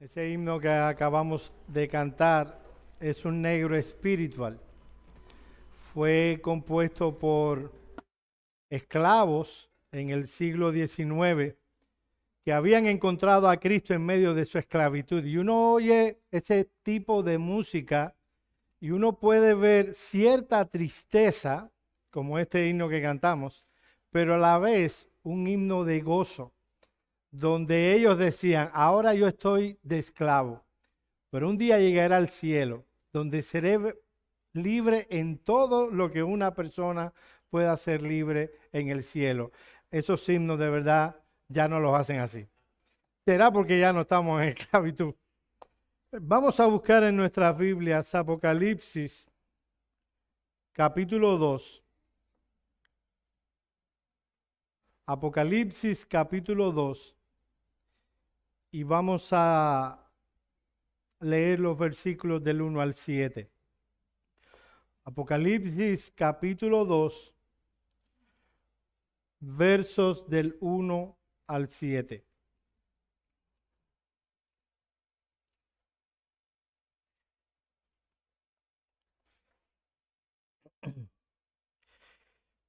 Ese himno que acabamos de cantar es un negro espiritual. Fue compuesto por esclavos en el siglo XIX que habían encontrado a Cristo en medio de su esclavitud. Y uno oye ese tipo de música y uno puede ver cierta tristeza, como este himno que cantamos, pero a la vez un himno de gozo donde ellos decían, ahora yo estoy de esclavo, pero un día llegará al cielo, donde seré libre en todo lo que una persona pueda ser libre en el cielo. Esos himnos de verdad ya no los hacen así. Será porque ya no estamos en esclavitud. Vamos a buscar en nuestras Biblias Apocalipsis capítulo 2. Apocalipsis capítulo 2 y vamos a leer los versículos del 1 al 7. Apocalipsis capítulo 2, versos del 1 al 7.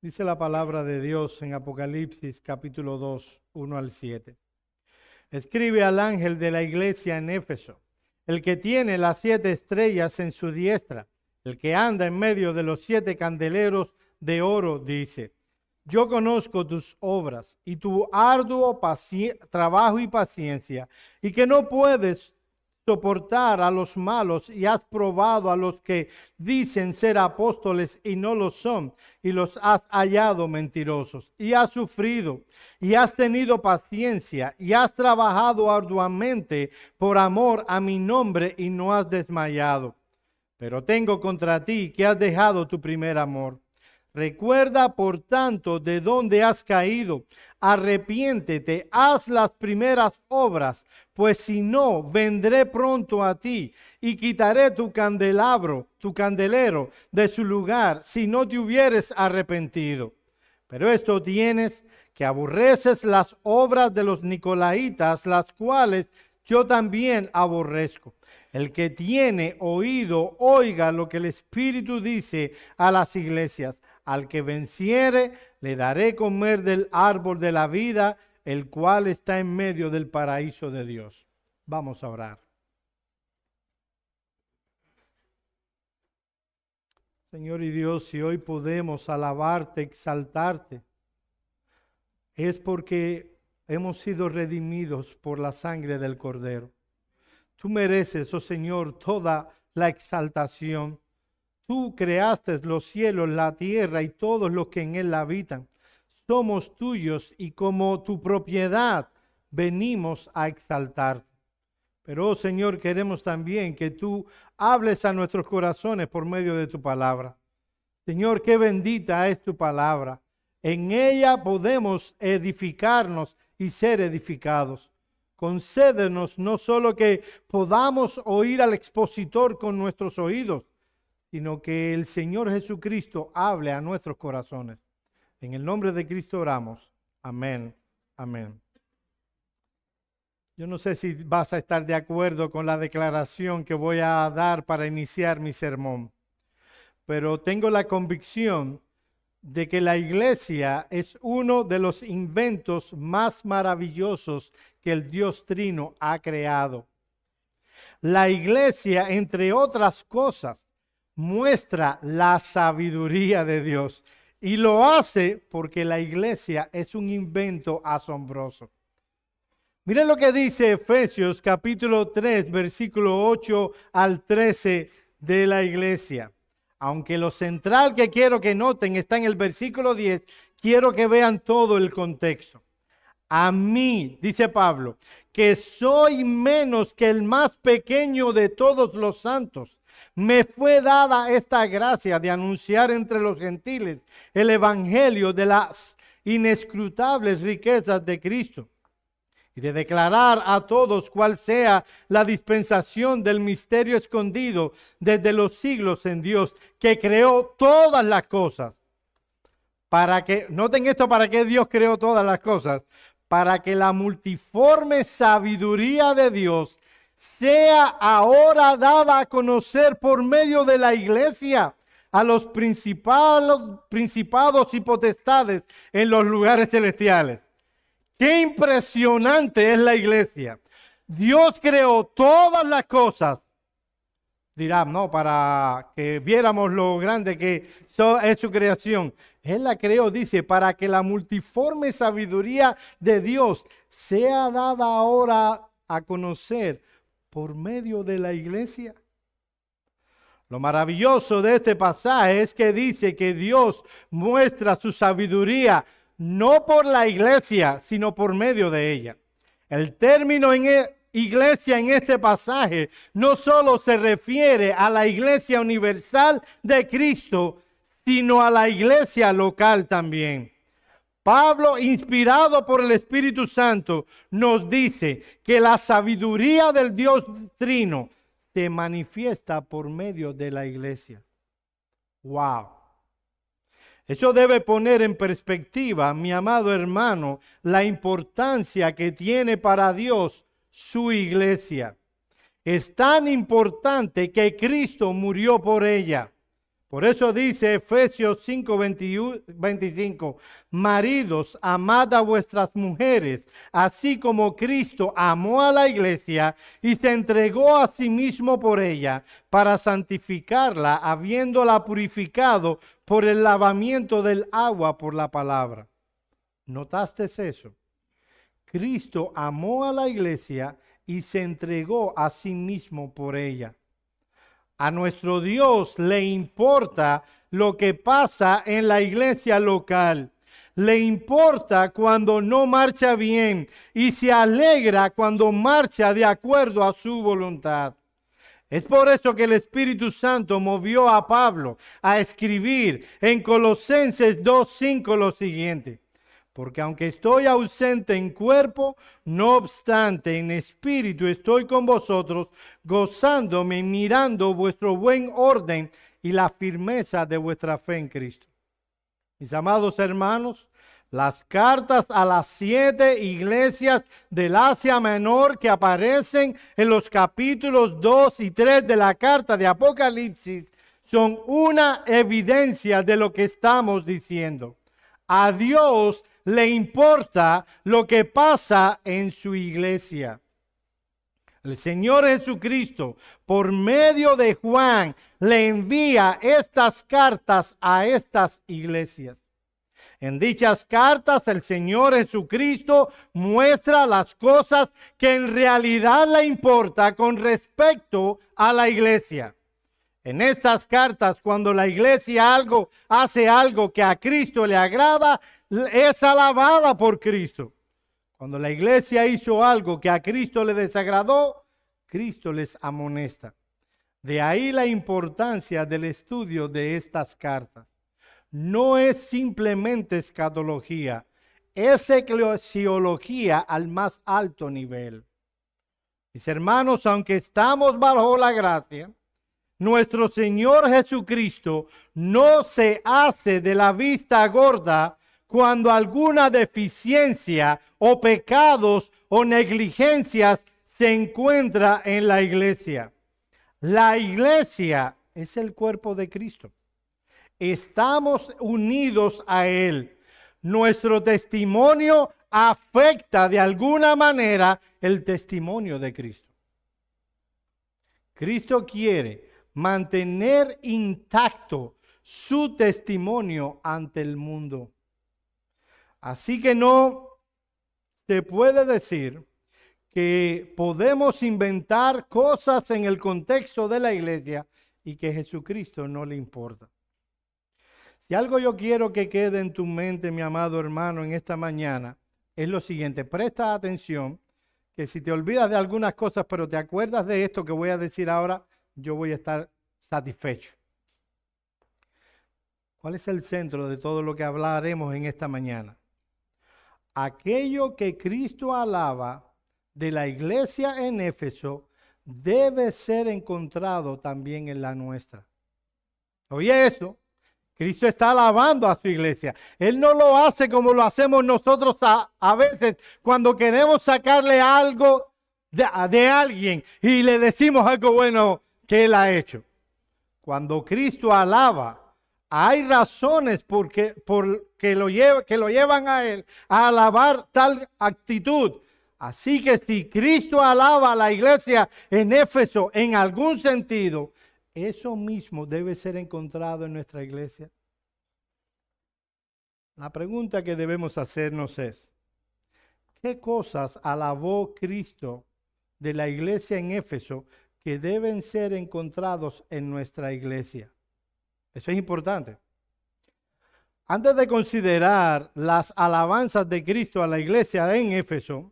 Dice la palabra de Dios en Apocalipsis capítulo 2, 1 al 7. Escribe al ángel de la iglesia en Éfeso, el que tiene las siete estrellas en su diestra, el que anda en medio de los siete candeleros de oro, dice, yo conozco tus obras y tu arduo trabajo y paciencia, y que no puedes soportar a los malos y has probado a los que dicen ser apóstoles y no lo son y los has hallado mentirosos y has sufrido y has tenido paciencia y has trabajado arduamente por amor a mi nombre y no has desmayado. Pero tengo contra ti que has dejado tu primer amor. Recuerda, por tanto, de dónde has caído. Arrepiéntete, haz las primeras obras pues si no, vendré pronto a ti y quitaré tu candelabro, tu candelero de su lugar, si no te hubieres arrepentido. Pero esto tienes que aborreces las obras de los nicolaitas, las cuales yo también aborrezco. El que tiene oído, oiga lo que el Espíritu dice a las iglesias. Al que venciere, le daré comer del árbol de la vida el cual está en medio del paraíso de Dios. Vamos a orar. Señor y Dios, si hoy podemos alabarte, exaltarte, es porque hemos sido redimidos por la sangre del Cordero. Tú mereces, oh Señor, toda la exaltación. Tú creaste los cielos, la tierra y todos los que en él habitan somos tuyos y como tu propiedad venimos a exaltarte. Pero, oh Señor, queremos también que tú hables a nuestros corazones por medio de tu palabra. Señor, qué bendita es tu palabra. En ella podemos edificarnos y ser edificados. Concédenos no solo que podamos oír al expositor con nuestros oídos, sino que el Señor Jesucristo hable a nuestros corazones. En el nombre de Cristo oramos. Amén. Amén. Yo no sé si vas a estar de acuerdo con la declaración que voy a dar para iniciar mi sermón, pero tengo la convicción de que la iglesia es uno de los inventos más maravillosos que el Dios Trino ha creado. La iglesia, entre otras cosas, muestra la sabiduría de Dios y lo hace porque la iglesia es un invento asombroso. Miren lo que dice Efesios capítulo 3, versículo 8 al 13 de la iglesia. Aunque lo central que quiero que noten está en el versículo 10, quiero que vean todo el contexto. A mí, dice Pablo, que soy menos que el más pequeño de todos los santos me fue dada esta gracia de anunciar entre los gentiles el evangelio de las inescrutables riquezas de Cristo y de declarar a todos cuál sea la dispensación del misterio escondido desde los siglos en Dios, que creó todas las cosas. Para que, noten esto, para que Dios creó todas las cosas, para que la multiforme sabiduría de Dios sea ahora dada a conocer por medio de la iglesia a los principados y potestades en los lugares celestiales. Qué impresionante es la iglesia. Dios creó todas las cosas. Dirá, no, para que viéramos lo grande que es su creación. Él la creó, dice, para que la multiforme sabiduría de Dios sea dada ahora a conocer por medio de la iglesia. Lo maravilloso de este pasaje es que dice que Dios muestra su sabiduría no por la iglesia, sino por medio de ella. El término en e, iglesia en este pasaje no solo se refiere a la iglesia universal de Cristo, sino a la iglesia local también. Pablo, inspirado por el Espíritu Santo, nos dice que la sabiduría del Dios Trino se manifiesta por medio de la iglesia. Wow. Eso debe poner en perspectiva, mi amado hermano, la importancia que tiene para Dios su iglesia. Es tan importante que Cristo murió por ella. Por eso dice Efesios 5, 25, maridos, amad a vuestras mujeres, así como Cristo amó a la iglesia y se entregó a sí mismo por ella, para santificarla, habiéndola purificado por el lavamiento del agua por la palabra. ¿Notaste eso? Cristo amó a la iglesia y se entregó a sí mismo por ella. A nuestro Dios le importa lo que pasa en la iglesia local. Le importa cuando no marcha bien y se alegra cuando marcha de acuerdo a su voluntad. Es por eso que el Espíritu Santo movió a Pablo a escribir en Colosenses 2.5 lo siguiente. Porque aunque estoy ausente en cuerpo, no obstante en espíritu estoy con vosotros, gozándome, mirando vuestro buen orden y la firmeza de vuestra fe en Cristo. Mis amados hermanos, las cartas a las siete iglesias del Asia Menor que aparecen en los capítulos 2 y 3 de la carta de Apocalipsis son una evidencia de lo que estamos diciendo. A Dios le importa lo que pasa en su iglesia. El Señor Jesucristo, por medio de Juan, le envía estas cartas a estas iglesias. En dichas cartas el Señor Jesucristo muestra las cosas que en realidad le importa con respecto a la iglesia. En estas cartas, cuando la iglesia algo hace algo que a Cristo le agrada, es alabada por Cristo. Cuando la iglesia hizo algo que a Cristo le desagradó, Cristo les amonesta. De ahí la importancia del estudio de estas cartas. No es simplemente escatología, es eclesiología al más alto nivel. Mis hermanos, aunque estamos bajo la gracia, nuestro Señor Jesucristo no se hace de la vista gorda cuando alguna deficiencia o pecados o negligencias se encuentra en la iglesia. La iglesia es el cuerpo de Cristo. Estamos unidos a Él. Nuestro testimonio afecta de alguna manera el testimonio de Cristo. Cristo quiere mantener intacto su testimonio ante el mundo. Así que no se puede decir que podemos inventar cosas en el contexto de la iglesia y que Jesucristo no le importa. Si algo yo quiero que quede en tu mente, mi amado hermano, en esta mañana, es lo siguiente, presta atención, que si te olvidas de algunas cosas, pero te acuerdas de esto que voy a decir ahora, yo voy a estar satisfecho. ¿Cuál es el centro de todo lo que hablaremos en esta mañana? Aquello que Cristo alaba de la iglesia en Éfeso debe ser encontrado también en la nuestra. Oye eso, Cristo está alabando a su iglesia. Él no lo hace como lo hacemos nosotros a, a veces cuando queremos sacarle algo de, de alguien y le decimos algo bueno que él ha hecho. Cuando Cristo alaba, hay razones porque, por que, lo lleva, que lo llevan a él a alabar tal actitud. Así que si Cristo alaba a la iglesia en Éfeso en algún sentido, eso mismo debe ser encontrado en nuestra iglesia. La pregunta que debemos hacernos es, ¿qué cosas alabó Cristo de la iglesia en Éfeso que deben ser encontrados en nuestra iglesia? Eso es importante. Antes de considerar las alabanzas de Cristo a la iglesia en Éfeso,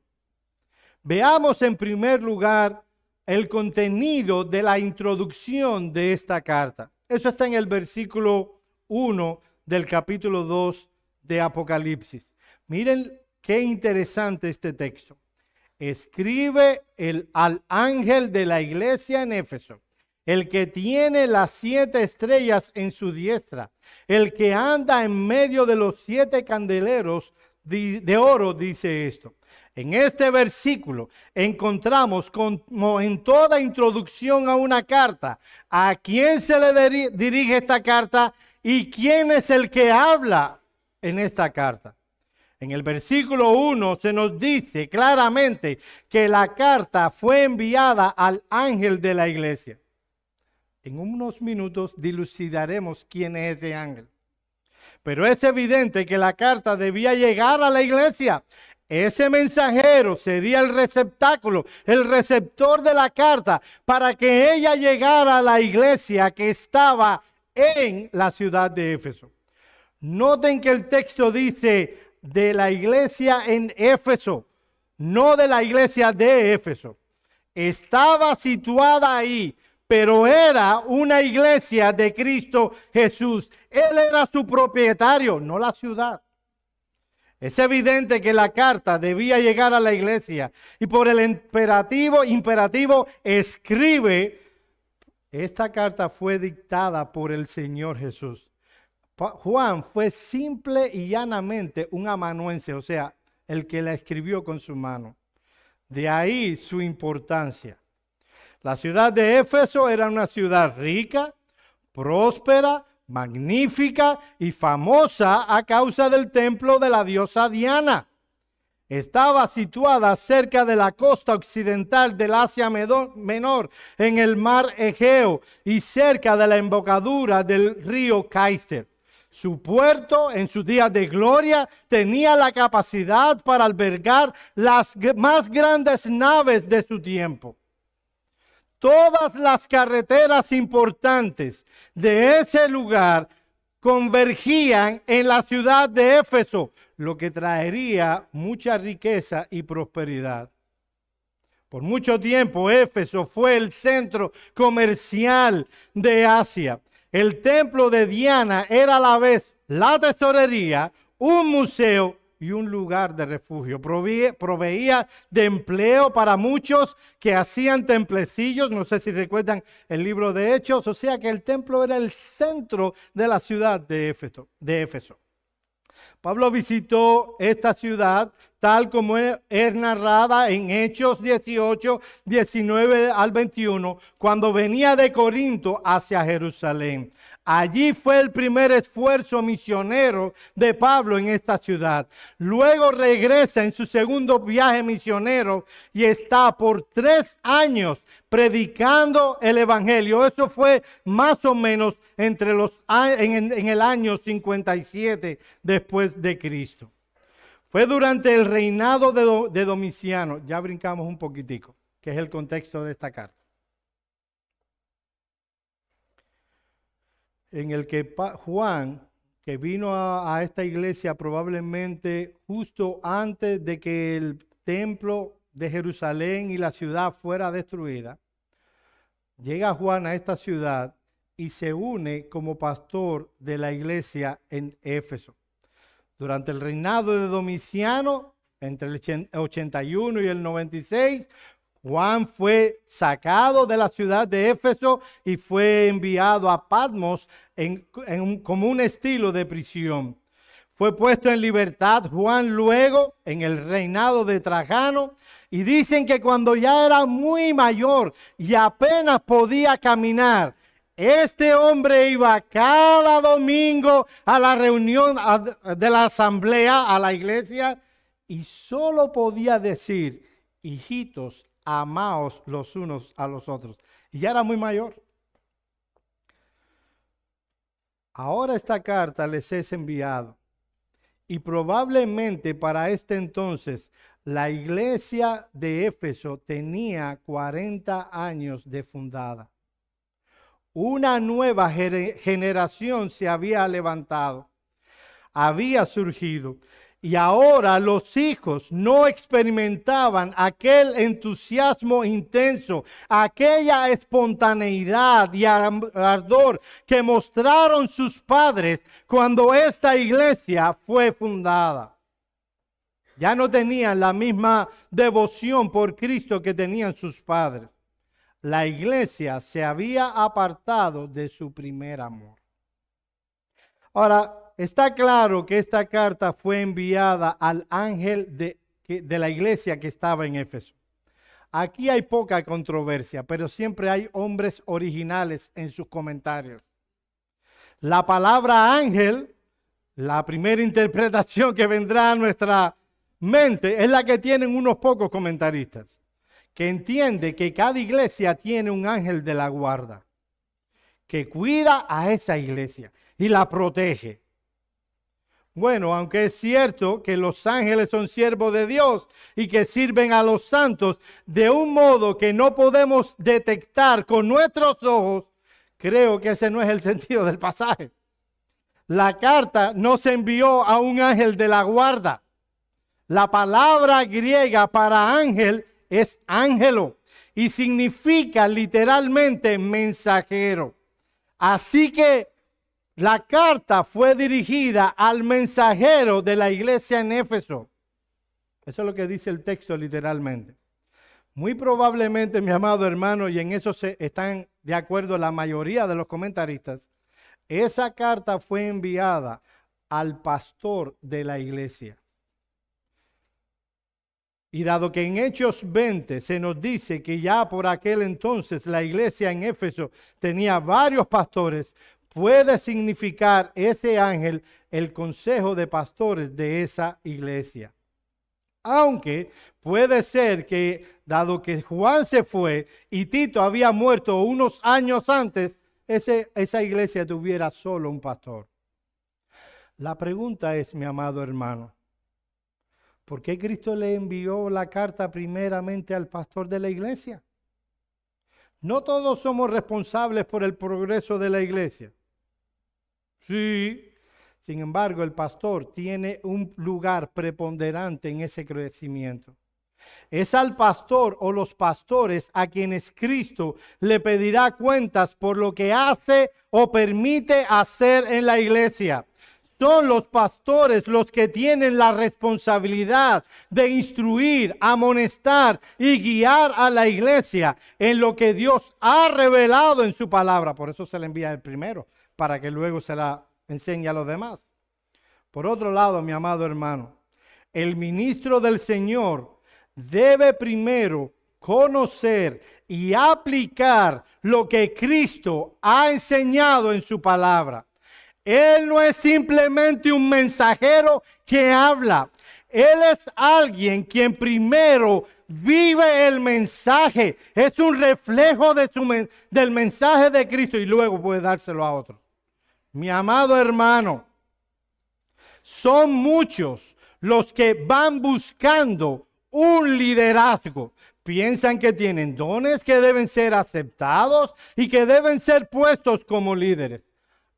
veamos en primer lugar el contenido de la introducción de esta carta. Eso está en el versículo 1 del capítulo 2 de Apocalipsis. Miren qué interesante este texto. Escribe el, al ángel de la iglesia en Éfeso, el que tiene las siete estrellas en su diestra, el que anda en medio de los siete candeleros de oro, dice esto. En este versículo encontramos como en toda introducción a una carta, a quién se le dirige esta carta y quién es el que habla en esta carta. En el versículo 1 se nos dice claramente que la carta fue enviada al ángel de la iglesia. En unos minutos dilucidaremos quién es ese ángel. Pero es evidente que la carta debía llegar a la iglesia. Ese mensajero sería el receptáculo, el receptor de la carta, para que ella llegara a la iglesia que estaba en la ciudad de Éfeso. Noten que el texto dice de la iglesia en Éfeso, no de la iglesia de Éfeso. Estaba situada ahí, pero era una iglesia de Cristo Jesús. Él era su propietario, no la ciudad. Es evidente que la carta debía llegar a la iglesia y por el imperativo, imperativo escribe, esta carta fue dictada por el Señor Jesús. Juan fue simple y llanamente un amanuense, o sea, el que la escribió con su mano. De ahí su importancia. La ciudad de Éfeso era una ciudad rica, próspera, magnífica y famosa a causa del templo de la diosa Diana. Estaba situada cerca de la costa occidental del Asia Menor, en el mar Egeo y cerca de la embocadura del río Kaiser. Su puerto en sus días de gloria tenía la capacidad para albergar las más grandes naves de su tiempo. Todas las carreteras importantes de ese lugar convergían en la ciudad de Éfeso, lo que traería mucha riqueza y prosperidad. Por mucho tiempo Éfeso fue el centro comercial de Asia. El templo de Diana era a la vez la tesorería, un museo y un lugar de refugio. Proveía, de empleo para muchos que hacían templecillos, no sé si recuerdan el libro de Hechos, o sea que el templo era el centro de la ciudad de Éfeso. De Éfeso. Pablo visitó esta ciudad tal como es narrada en Hechos 18, 19 al 21, cuando venía de Corinto hacia Jerusalén. Allí fue el primer esfuerzo misionero de Pablo en esta ciudad. Luego regresa en su segundo viaje misionero y está por tres años predicando el Evangelio. Eso fue más o menos entre los, en, en el año 57 después de Cristo. Fue durante el reinado de, de Domiciano, ya brincamos un poquitico, que es el contexto de esta carta. En el que Juan, que vino a, esta iglesia probablemente justo antes de que el templo de Jerusalén y la ciudad fuera destruida, llega Juan a esta ciudad y se une como pastor de la iglesia en Éfeso. Durante el reinado de Domiciano, entre el 81 y el 96, Juan fue sacado de la ciudad de Éfeso y fue enviado a Patmos en, como un estilo de prisión. fue puesto en libertad Juan luego en el reinado de Trajano y dicen que cuando ya era muy mayor y apenas podía caminar, este hombre iba cada domingo a la reunión de la asamblea, a la iglesia, y solo podía decir, hijitos, amaos los unos a los otros. Y ya era muy mayor. Ahora esta carta les es enviado. Y probablemente para este entonces la iglesia de Éfeso tenía 40 años de fundada. Una nueva generación se había levantado, había surgido. Y ahora los hijos no experimentaban aquel entusiasmo intenso, aquella espontaneidad y ardor que mostraron sus padres cuando esta iglesia fue fundada. Ya no tenían la misma devoción por Cristo que tenían sus padres. La iglesia se había apartado de su primer amor. Ahora, Está claro que esta carta fue enviada al ángel de, la iglesia que estaba en Éfeso. Aquí hay poca controversia, pero siempre hay hombres originales en sus comentarios. La palabra ángel, la primera interpretación que vendrá a nuestra mente, es la que tienen unos pocos comentaristas, que entiende que cada iglesia tiene un ángel de la guarda, que cuida a esa iglesia y la protege. Bueno, aunque es cierto que los ángeles son siervos de Dios y que sirven a los santos de un modo que no podemos detectar con nuestros ojos, creo que ese no es el sentido del pasaje. La carta no se envió a un ángel de la guarda. La palabra griega para ángel es ángelo y significa literalmente mensajero. Así que la carta fue dirigida al mensajero de la iglesia en Éfeso. Eso es lo que dice el texto literalmente. Muy probablemente, mi amado hermano, y en eso se están de acuerdo la mayoría de los comentaristas, esa carta fue enviada al pastor de la iglesia. Y dado que en Hechos 20 se nos dice que ya por aquel entonces la iglesia en Éfeso tenía varios pastores, puede significar ese ángel el consejo de pastores de esa iglesia. Aunque puede ser que, dado que Juan se fue y Tito había muerto unos años antes, ese, esa iglesia tuviera solo un pastor. La pregunta es, mi amado hermano, ¿por qué Cristo le envió la carta primeramente al pastor de la iglesia? No todos somos responsables por el progreso de la iglesia. Sí. Sin embargo, el pastor tiene un lugar preponderante en ese crecimiento. Es al pastor o los pastores a quienes Cristo le pedirá cuentas por lo que hace o permite hacer en la iglesia. Son los pastores los que tienen la responsabilidad de instruir, amonestar y guiar a la iglesia en lo que Dios ha revelado en su palabra. Por eso se le envía el primero para que luego se la enseñe a los demás. Por otro lado, mi amado hermano, el ministro del Señor debe primero conocer y aplicar lo que Cristo ha enseñado en su palabra. Él no es simplemente un mensajero que habla. Él es alguien quien primero vive el mensaje. Es un reflejo del mensaje de Cristo y luego puede dárselo a otro. Mi amado hermano, son muchos los que van buscando un liderazgo. Piensan que tienen dones que deben ser aceptados y que deben ser puestos como líderes.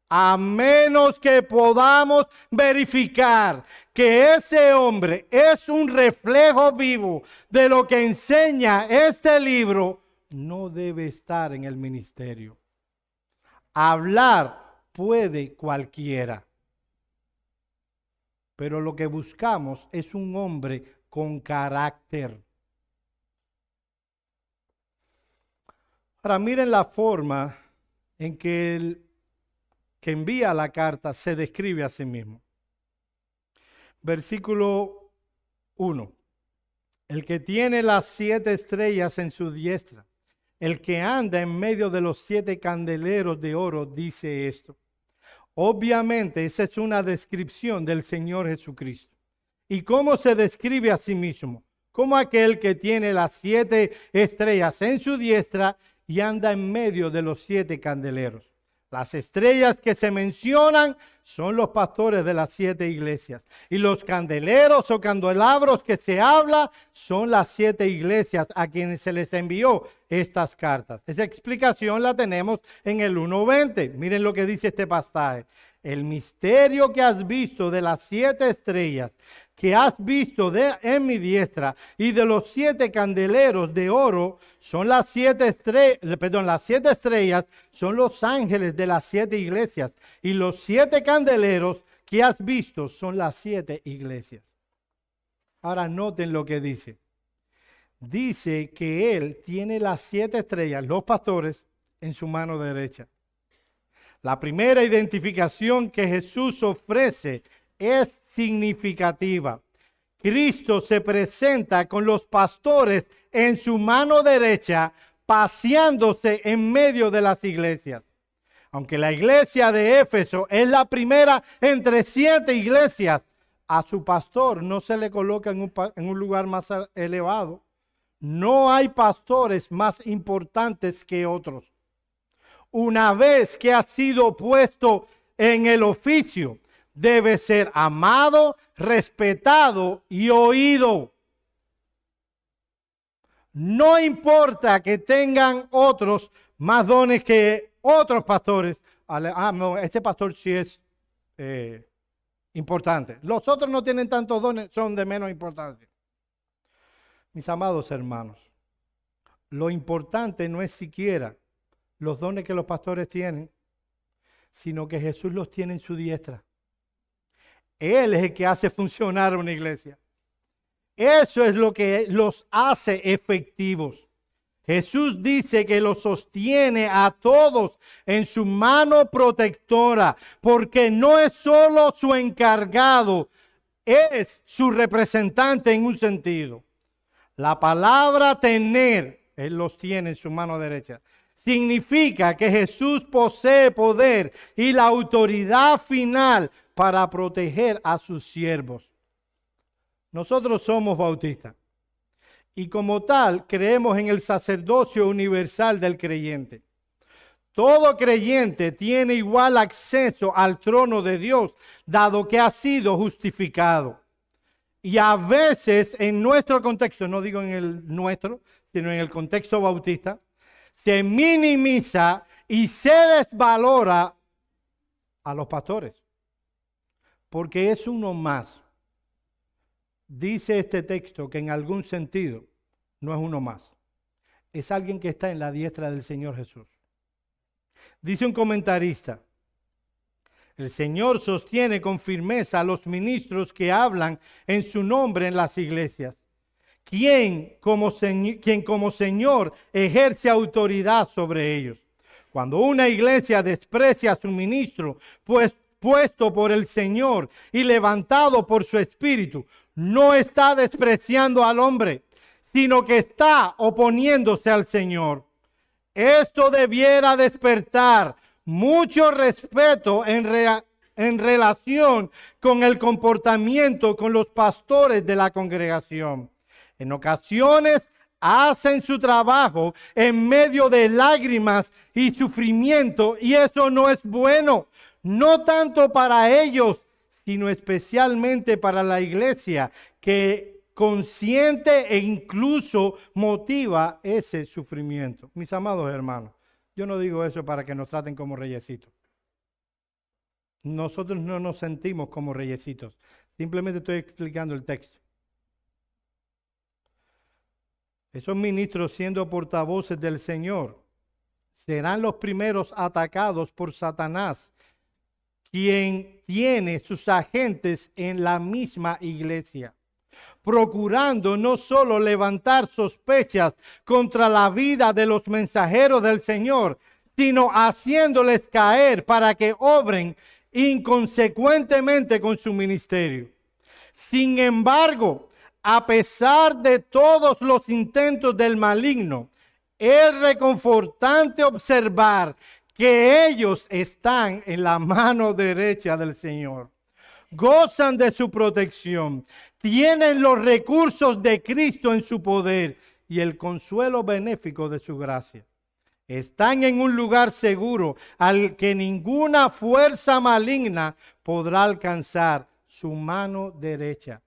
A menos que podamos verificar que ese hombre es un reflejo vivo de lo que enseña este libro, no debe estar en el ministerio. Hablar puede cualquiera. Pero lo que buscamos es un hombre con carácter. Ahora miren la forma en que el que envía la carta se describe a sí mismo. versículo 1. El que tiene las siete estrellas en su diestra, el que anda en medio de los siete candeleros de oro, dice esto. Obviamente esa es una descripción del Señor Jesucristo. ¿Y cómo se describe a sí mismo? Como aquel que tiene las siete estrellas en su diestra y anda en medio de los siete candeleros. Las estrellas que se mencionan son los pastores de las siete iglesias. Y los candeleros o candelabros que se habla son las siete iglesias a quienes se les envió estas cartas. Esa explicación la tenemos en el 1.20. Miren lo que dice este pasaje. El misterio que has visto de las siete estrellas que has visto de, en mi diestra y de los siete candeleros de oro son las siete estrellas, perdón, las siete estrellas son los ángeles de las siete iglesias y los siete candeleros que has visto son las siete iglesias. Ahora noten lo que dice. Dice que él tiene las siete estrellas, los pastores, en su mano derecha. La primera identificación que Jesús ofrece es significativa. Cristo se presenta con los pastores en su mano derecha, paseándose en medio de las iglesias. Aunque la iglesia de Éfeso es la primera entre siete iglesias, a su pastor no se le coloca en un, en un lugar más elevado. No hay pastores más importantes que otros. Una vez que ha sido puesto en el oficio, debe ser amado, respetado y oído. No importa que tengan otros más dones que otros pastores. Ah, no, este pastor sí es eh, importante. Los otros no tienen tantos dones, son de menos importancia. Mis amados hermanos, lo importante no es siquiera los dones que los pastores tienen, sino que Jesús los tiene en su diestra. Él es el que hace funcionar una iglesia. Eso es lo que los hace efectivos. Jesús dice que los sostiene a todos en su mano protectora, porque no es solo su encargado, es su representante en un sentido. La palabra tener, Él los tiene en su mano derecha, significa que Jesús posee poder y la autoridad final para proteger a sus siervos. Nosotros somos bautistas y como tal creemos en el sacerdocio universal del creyente. Todo creyente tiene igual acceso al trono de Dios, dado que ha sido justificado. Y a veces en nuestro contexto, no digo en el nuestro, sino en el contexto bautista, se minimiza y se desvalora a los pastores porque es uno más. Dice este texto que en algún sentido no es uno más. Es alguien que está en la diestra del Señor Jesús. Dice un comentarista, el Señor sostiene con firmeza a los ministros que hablan en su nombre en las iglesias. Quien como, quien como Señor ejerce autoridad sobre ellos. Cuando una iglesia desprecia a su ministro, pues puesto por el Señor y levantado por su espíritu, no está despreciando al hombre, sino que está oponiéndose al Señor. Esto debiera despertar mucho respeto en, en relación con el comportamiento con los pastores de la congregación. En ocasiones hacen su trabajo en medio de lágrimas y sufrimiento y eso no es bueno no tanto para ellos, sino especialmente para la iglesia, que consciente e incluso motiva ese sufrimiento. Mis amados hermanos, yo no digo eso para que nos traten como reyesitos. Nosotros no nos sentimos como reyesitos. Simplemente estoy explicando el texto. Esos ministros siendo portavoces del Señor serán los primeros atacados por Satanás quien tiene sus agentes en la misma iglesia, procurando no solo levantar sospechas contra la vida de los mensajeros del Señor, sino haciéndoles caer para que obren inconsecuentemente con su ministerio. Sin embargo, a pesar de todos los intentos del maligno, es reconfortante observar que ellos están en la mano derecha del Señor. Gozan de su protección, tienen los recursos de Cristo en su poder y el consuelo benéfico de su gracia. Están en un lugar seguro al que ninguna fuerza maligna podrá alcanzar su mano derecha.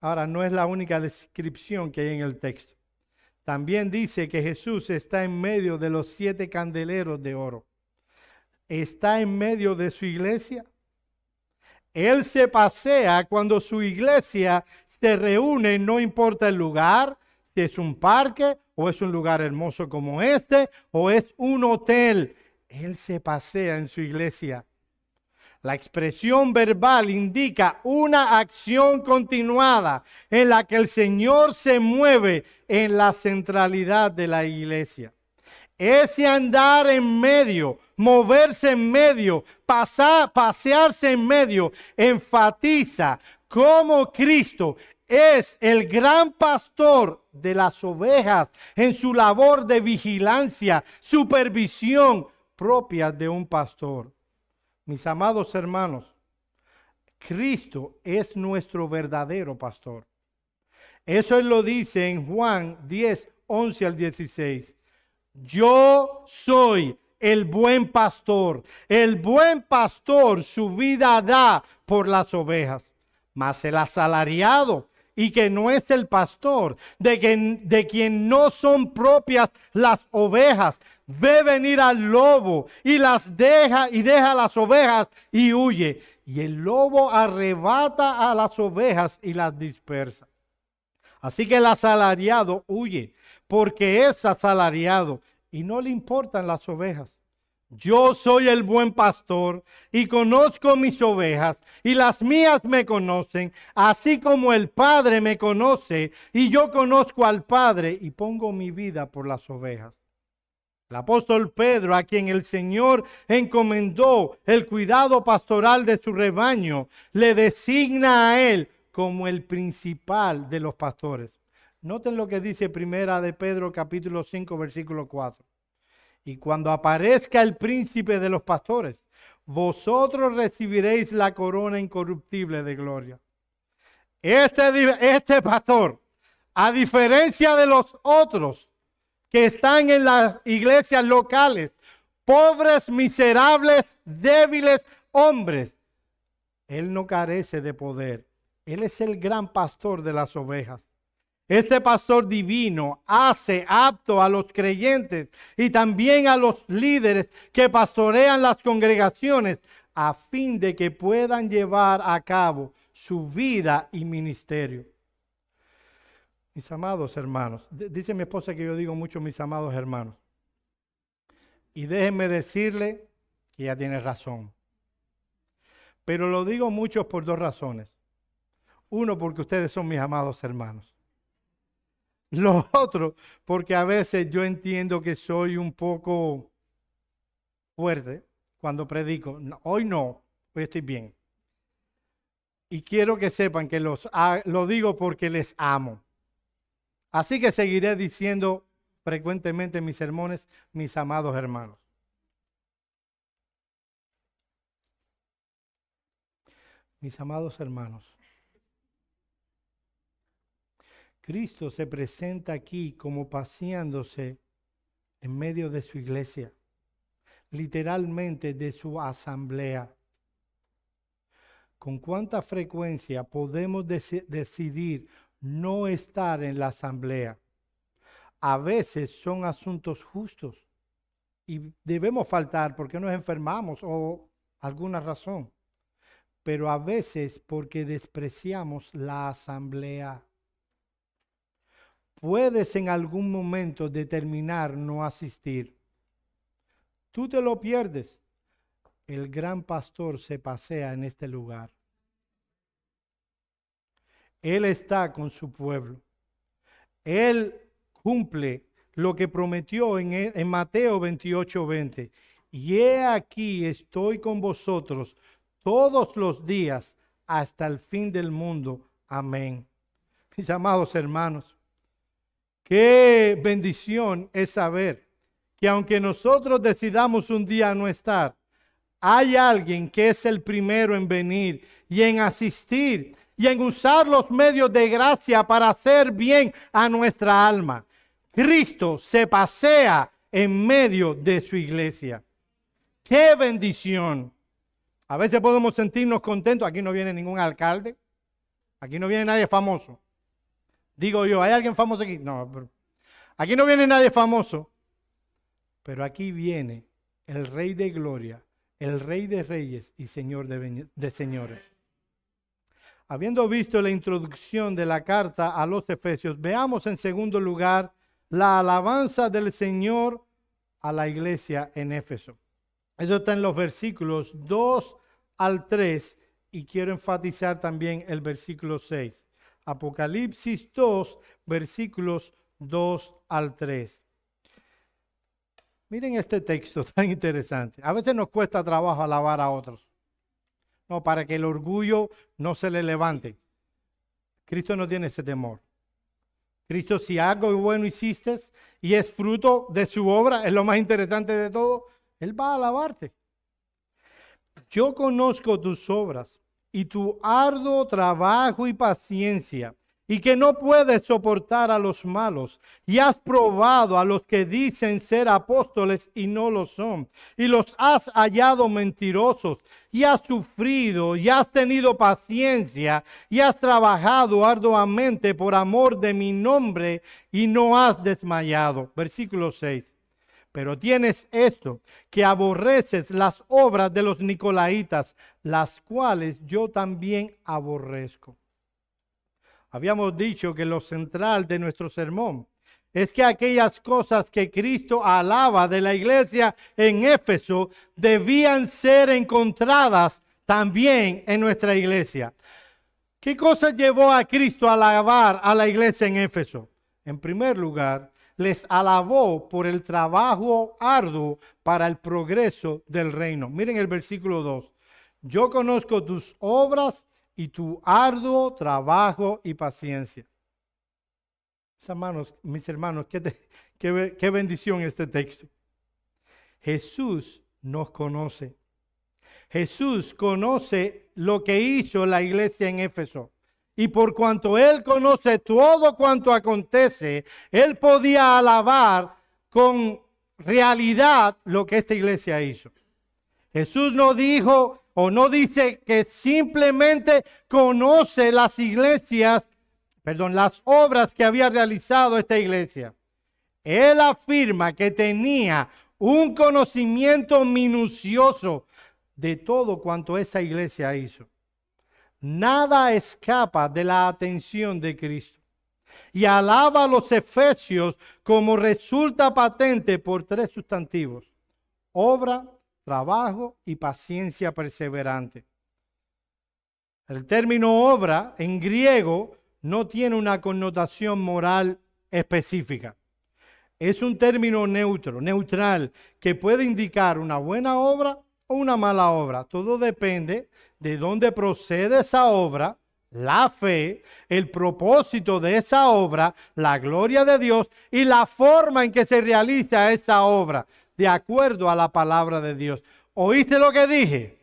Ahora, no es la única descripción que hay en el texto. También dice que Jesús está en medio de los siete candeleros de oro. Está en medio de su iglesia. Él se pasea cuando su iglesia se reúne, no importa el lugar, si es un parque o es un lugar hermoso como este o es un hotel. Él se pasea en su iglesia. La expresión verbal indica una acción continuada en la que el Señor se mueve en la centralidad de la iglesia. Ese andar en medio, moverse en medio, pasearse en medio, enfatiza cómo Cristo es el gran pastor de las ovejas en su labor de vigilancia, supervisión propia de un pastor. Mis amados hermanos, Cristo es nuestro verdadero pastor. Eso lo dice en Juan 10, 11 al 16. Yo soy el buen pastor. El buen pastor su vida da por las ovejas. Mas el asalariado y que no es el pastor, de quien, de quien no son propias las ovejas, ve venir al lobo y las deja y deja las ovejas y huye. Y el lobo arrebata a las ovejas y las dispersa. Así que el asalariado huye porque es asalariado y no le importan las ovejas. Yo soy el buen pastor y conozco mis ovejas y las mías me conocen, así como el Padre me conoce y yo conozco al Padre y pongo mi vida por las ovejas. El apóstol Pedro, a quien el Señor encomendó el cuidado pastoral de su rebaño, le designa a él como el principal de los pastores. Noten lo que dice primera de Pedro capítulo 5 versículo 4. Y cuando aparezca el príncipe de los pastores, vosotros recibiréis la corona incorruptible de gloria. Este, este pastor, a diferencia de los otros que están en las iglesias locales, pobres, miserables, débiles hombres, él no carece de poder. Él es el gran pastor de las ovejas. Este pastor divino hace apto a los creyentes y también a los líderes que pastorean las congregaciones a fin de que puedan llevar a cabo su vida y ministerio. Mis amados hermanos, dice mi esposa que yo digo mucho mis amados hermanos. Y déjenme decirle que ella tiene razón. Pero lo digo mucho por dos razones. Uno, porque ustedes son mis amados hermanos. Lo otro, porque a veces yo entiendo que soy un poco fuerte cuando predico. hoy no, hoy estoy bien. Y quiero que sepan que los, lo digo porque les amo. Así que seguiré diciendo frecuentemente en mis sermones, mis amados hermanos. Mis amados hermanos, Cristo se presenta aquí como paseándose en medio de su iglesia, literalmente de su asamblea. ¿Con cuánta frecuencia podemos decidir no estar en la asamblea? A veces son asuntos justos y debemos faltar porque nos enfermamos o alguna razón, pero a veces porque despreciamos la asamblea puedes en algún momento determinar no asistir. Tú te lo pierdes. El gran pastor se pasea en este lugar. Él está con su pueblo. Él cumple lo que prometió en, en Mateo 28, 20. Y he aquí estoy con vosotros todos los días hasta el fin del mundo. Amén. Mis amados hermanos, qué bendición es saber que aunque nosotros decidamos un día no estar, hay alguien que es el primero en venir y en asistir y en usar los medios de gracia para hacer bien a nuestra alma. Cristo se pasea en medio de su iglesia. ¡Qué bendición! A veces podemos sentirnos contentos. Aquí no viene ningún alcalde. Aquí no viene nadie famoso. Digo yo, ¿hay alguien famoso aquí? No, aquí no viene nadie famoso. Pero aquí viene el Rey de Gloria, el Rey de Reyes y Señor de, de Señores. Habiendo visto la introducción de la carta a los Efesios, veamos en segundo lugar la alabanza del Señor a la iglesia en Éfeso. Eso está en los versículos 2 al 3 y quiero enfatizar también el versículo 6. Apocalipsis 2, versículos 2 al 3. Miren este texto tan interesante. A veces nos cuesta trabajo alabar a otros. No, para que el orgullo no se le levante. Cristo no tiene ese temor. Cristo, si algo bueno hiciste y es fruto de su obra, es lo más interesante de todo, Él va a alabarte. Yo conozco tus obras y tu arduo trabajo y paciencia, y que no puedes soportar a los malos, y has probado a los que dicen ser apóstoles y no lo son, y los has hallado mentirosos, y has sufrido, y has tenido paciencia, y has trabajado arduamente por amor de mi nombre, y no has desmayado. Versículo 6. Pero tienes esto, que aborreces las obras de los nicolaitas, las cuales yo también aborrezco. Habíamos dicho que lo central de nuestro sermón es que aquellas cosas que Cristo alaba de la iglesia en Éfeso debían ser encontradas también en nuestra iglesia. ¿Qué cosa llevó a Cristo a alabar a la iglesia en Éfeso? En primer lugar, les alabó por el trabajo arduo para el progreso del reino. Miren el versículo 2. Yo conozco tus obras y tu arduo trabajo y paciencia. Mis hermanos, mis hermanos, qué, qué, qué bendición este texto. Jesús nos conoce. Jesús conoce lo que hizo la iglesia en Éfeso. Y por cuanto Él conoce todo cuanto acontece, Él podía alabar con realidad lo que esta iglesia hizo. Jesús no dijo o no dice que simplemente conoce las iglesias, perdón, las obras que había realizado esta iglesia. Él afirma que tenía un conocimiento minucioso de todo cuanto esa iglesia hizo. Nada escapa de la atención de Cristo. Y alaba a los efesios como resulta patente por tres sustantivos. Obra, trabajo y paciencia perseverante. El término obra en griego no tiene una connotación moral específica. Es un término neutro, neutral, que puede indicar una buena obra o una mala obra. Todo depende de dónde procede esa obra, la fe, el propósito de esa obra, la gloria de Dios y la forma en que se realiza esa obra, de acuerdo a la palabra de Dios. ¿Oíste lo que dije?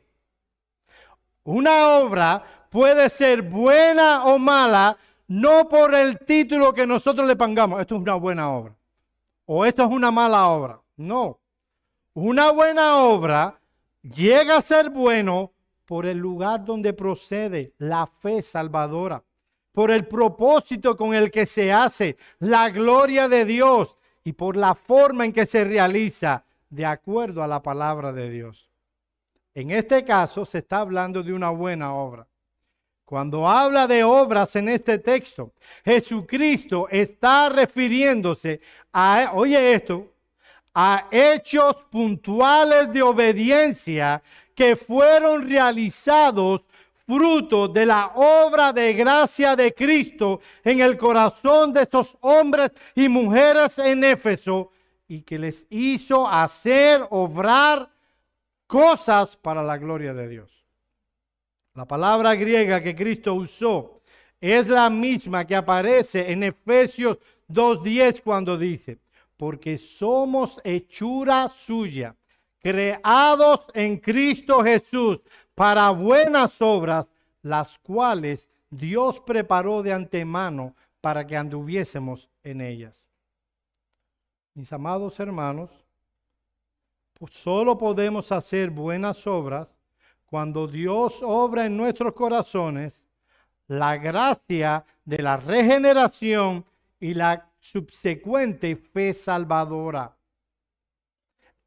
Una obra puede ser buena o mala, no por el título que nosotros le pongamos, esto es una buena obra, o esto es una mala obra. No. Una buena obra llega a ser bueno por el lugar donde procede la fe salvadora, por el propósito con el que se hace la gloria de Dios y por la forma en que se realiza de acuerdo a la palabra de Dios. En este caso se está hablando de una buena obra. Cuando habla de obras en este texto, Jesucristo está refiriéndose a, oye esto, a hechos puntuales de obediencia que fueron realizados fruto de la obra de gracia de Cristo en el corazón de estos hombres y mujeres en Éfeso y que les hizo hacer, obrar cosas para la gloria de Dios. La palabra griega que Cristo usó es la misma que aparece en Efesios 2.10 cuando dice, porque somos hechura suya, creados en Cristo Jesús para buenas obras, las cuales Dios preparó de antemano para que anduviésemos en ellas. Mis amados hermanos, pues solo podemos hacer buenas obras cuando Dios obra en nuestros corazones la gracia de la regeneración y la subsecuente fe salvadora.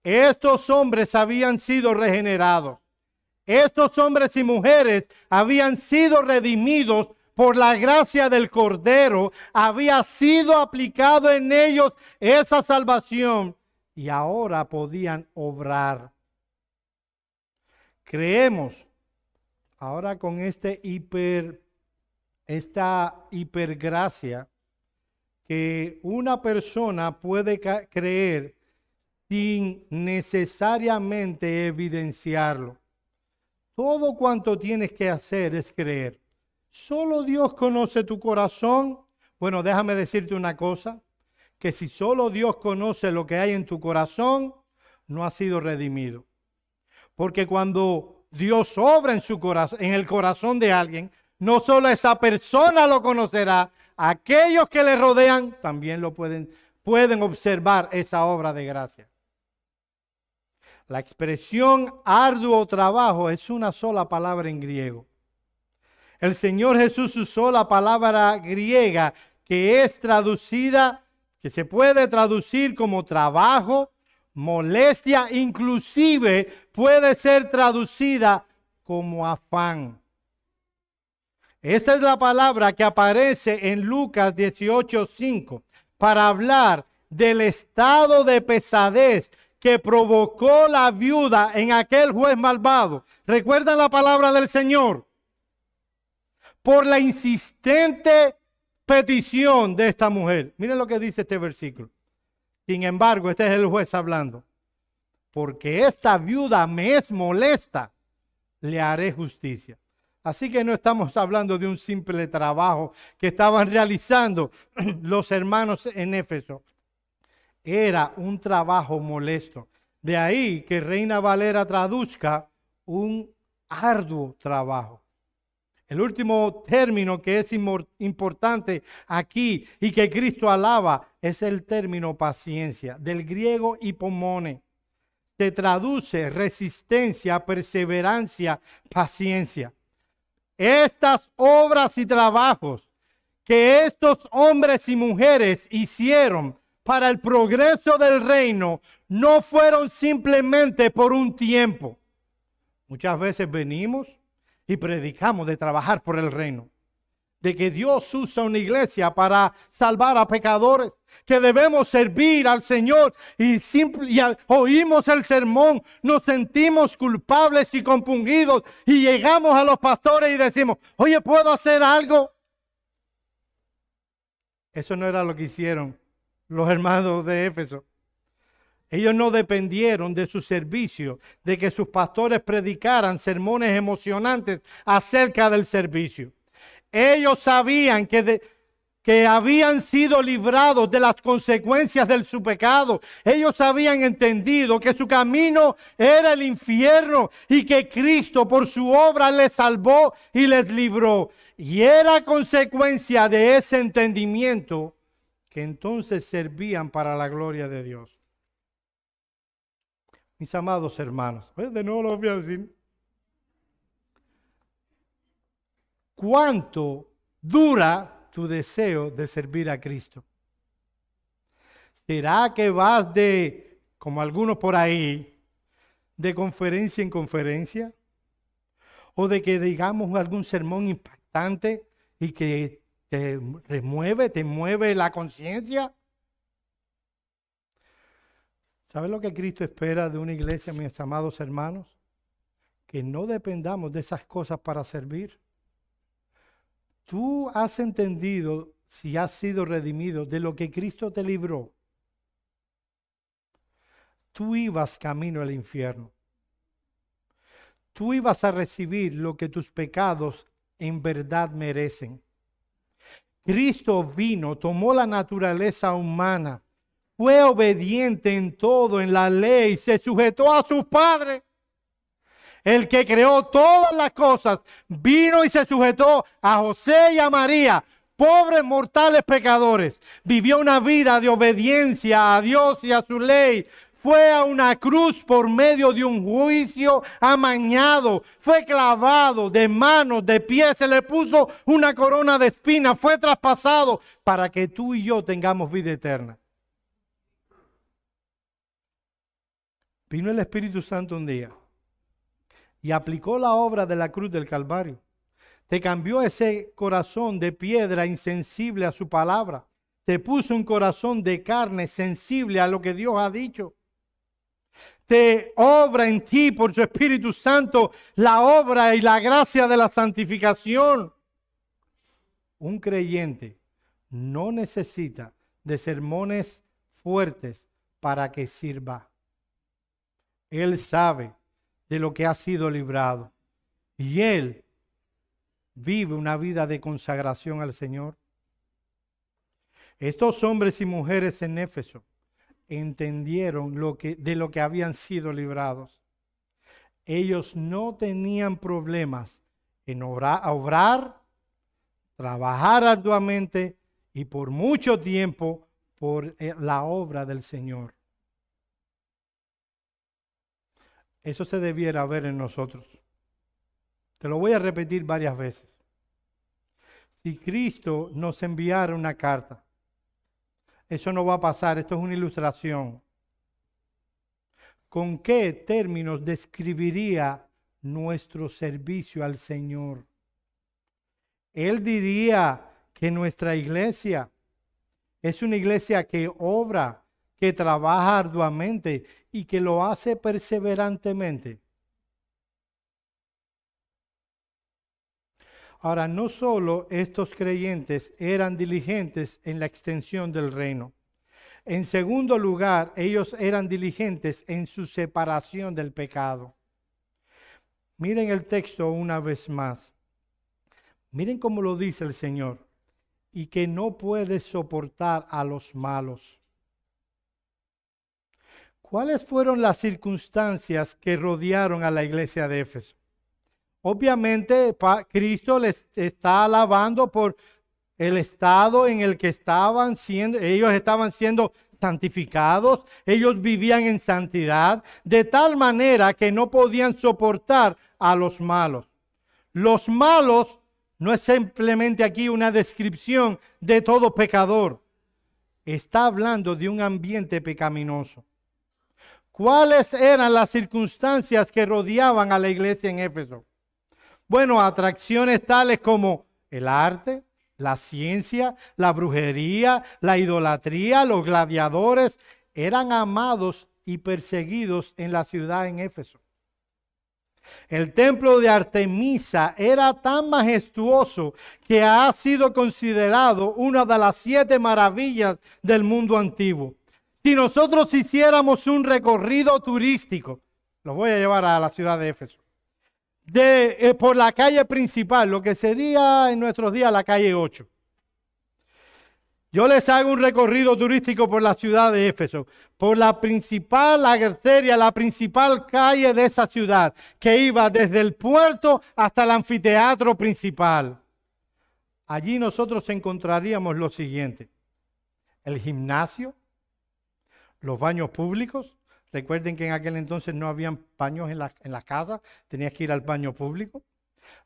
Estos hombres habían sido regenerados. Estos hombres y mujeres habían sido redimidos por la gracia del Cordero. Había sido aplicado en ellos esa salvación y ahora podían obrar. Creemos ahora con este hiper, esta hipergracia que una persona puede creer sin necesariamente evidenciarlo. Todo cuanto tienes que hacer es creer. Solo Dios conoce tu corazón. Bueno, déjame decirte una cosa, que si solo Dios conoce lo que hay en tu corazón, no ha sido redimido. Porque cuando Dios obra en, su corazón, en el corazón de alguien, no solo esa persona lo conocerá, aquellos que le rodean también lo pueden, pueden observar esa obra de gracia. La expresión arduo trabajo es una sola palabra en griego. El Señor Jesús usó la palabra griega que es traducida, que se puede traducir como trabajo, molestia, inclusive puede ser traducida como afán. Esta es la palabra que aparece en Lucas 18:5 para hablar del estado de pesadez que provocó la viuda en aquel juez malvado. ¿Recuerdan la palabra del Señor? Por la insistente petición de esta mujer. Miren lo que dice este versículo. Sin embargo, este es el juez hablando. Porque esta viuda me es molesta, le haré justicia. Así que no estamos hablando de un simple trabajo que estaban realizando los hermanos en Éfeso. Era un trabajo molesto. De ahí que Reina Valera traduzca un arduo trabajo. El último término que es importante aquí y que Cristo alaba es el término paciencia, del griego hipomone. Se traduce resistencia, perseverancia, paciencia estas obras y trabajos que estos hombres y mujeres hicieron para el progreso del reino no fueron simplemente por un tiempo. Muchas veces venimos y predicamos de trabajar por el reino de que Dios usa una iglesia para salvar a pecadores, que debemos servir al Señor y, oímos el sermón, nos sentimos culpables y compungidos y llegamos a los pastores y decimos, oye, ¿puedo hacer algo? Eso no era lo que hicieron los hermanos de Éfeso. Ellos no dependieron de su servicio, de que sus pastores predicaran sermones emocionantes acerca del servicio. Ellos sabían que, que habían sido librados de las consecuencias de su pecado. Ellos habían entendido que su camino era el infierno y que Cristo por su obra les salvó y les libró. Y era consecuencia de ese entendimiento que entonces servían para la gloria de Dios. Mis amados hermanos, de nuevo lo voy a decir. Cuánto dura tu deseo de servir a Cristo. ¿Será que vas de, como algunos por ahí, de conferencia en conferencia? ¿O de que digamos algún sermón impactante y que te remueve, te mueve la conciencia? ¿Sabes lo que Cristo espera de una iglesia, mis amados hermanos? Que no dependamos de esas cosas para servir tú has entendido si has sido redimido de lo que Cristo te libró, tú ibas camino al infierno. tú ibas a recibir lo que tus pecados en verdad merecen. Cristo vino, tomó la naturaleza humana, fue obediente en todo, en la ley, se sujetó a su Padre. El que creó todas las cosas, vino y se sujetó a José y a María, pobres mortales pecadores. Vivió una vida de obediencia a Dios y a su ley fue a una cruz por medio de un juicio amañado, fue clavado de manos, de pies, se le puso una corona de espinas, fue traspasado para que tú y yo tengamos vida eterna. Vino el Espíritu Santo un día y aplicó la obra de la cruz del Calvario. Te cambió ese corazón de piedra insensible a su palabra. Te puso un corazón de carne sensible a lo que Dios ha dicho te obra en ti por su Espíritu Santo la obra y la gracia de la santificación. Un creyente no necesita de sermones fuertes para que sirva. Él sabe de lo que ha sido librado y él vive una vida de consagración al Señor. Estos hombres y mujeres en Éfeso entendieron lo que, de lo que habían sido librados. Ellos no tenían problemas en obrar, obrar, trabajar arduamente y por mucho tiempo por eh, la obra del Señor. Eso se debiera ver en nosotros. Te lo voy a repetir varias veces. Si Cristo nos enviara una carta, eso no va a pasar, esto es una ilustración. ¿Con qué términos describiría nuestro servicio al Señor? Él diría que nuestra iglesia es una iglesia que obra, que trabaja arduamente y que lo hace perseverantemente. Ahora, no solo estos creyentes eran diligentes en la extensión del reino. En segundo lugar, ellos eran diligentes en su separación del pecado. Miren el texto una vez más. Miren cómo lo dice el Señor. Y que no puede soportar a los malos. ¿Cuáles fueron las circunstancias que rodearon a la iglesia de Éfeso? Obviamente Cristo les está alabando por el estado en el que estaban siendo, ellos estaban siendo santificados, ellos vivían en santidad, de tal manera que no podían soportar a los malos. Los malos no es simplemente aquí una descripción de todo pecador, está hablando de un ambiente pecaminoso. ¿Cuáles eran las circunstancias que rodeaban a la iglesia en Éfeso? Bueno, atracciones tales como el arte, la ciencia, la brujería, la idolatría, los gladiadores, eran amados y perseguidos en la ciudad en Éfeso. El templo de Artemisa era tan majestuoso que ha sido considerado una de las siete maravillas del mundo antiguo. Si nosotros hiciéramos un recorrido turístico, lo voy a llevar a la ciudad de Éfeso eh, por la calle principal, lo que sería en nuestros días la calle 8. Yo les hago un recorrido turístico por la ciudad de Éfeso, por la principal arteria, la principal calle de esa ciudad, que iba desde el puerto hasta el anfiteatro principal. Allí nosotros encontraríamos lo siguiente, el gimnasio, los baños públicos, Recuerden que en aquel entonces no habían baños en, la, en las casas, tenías que ir al baño público,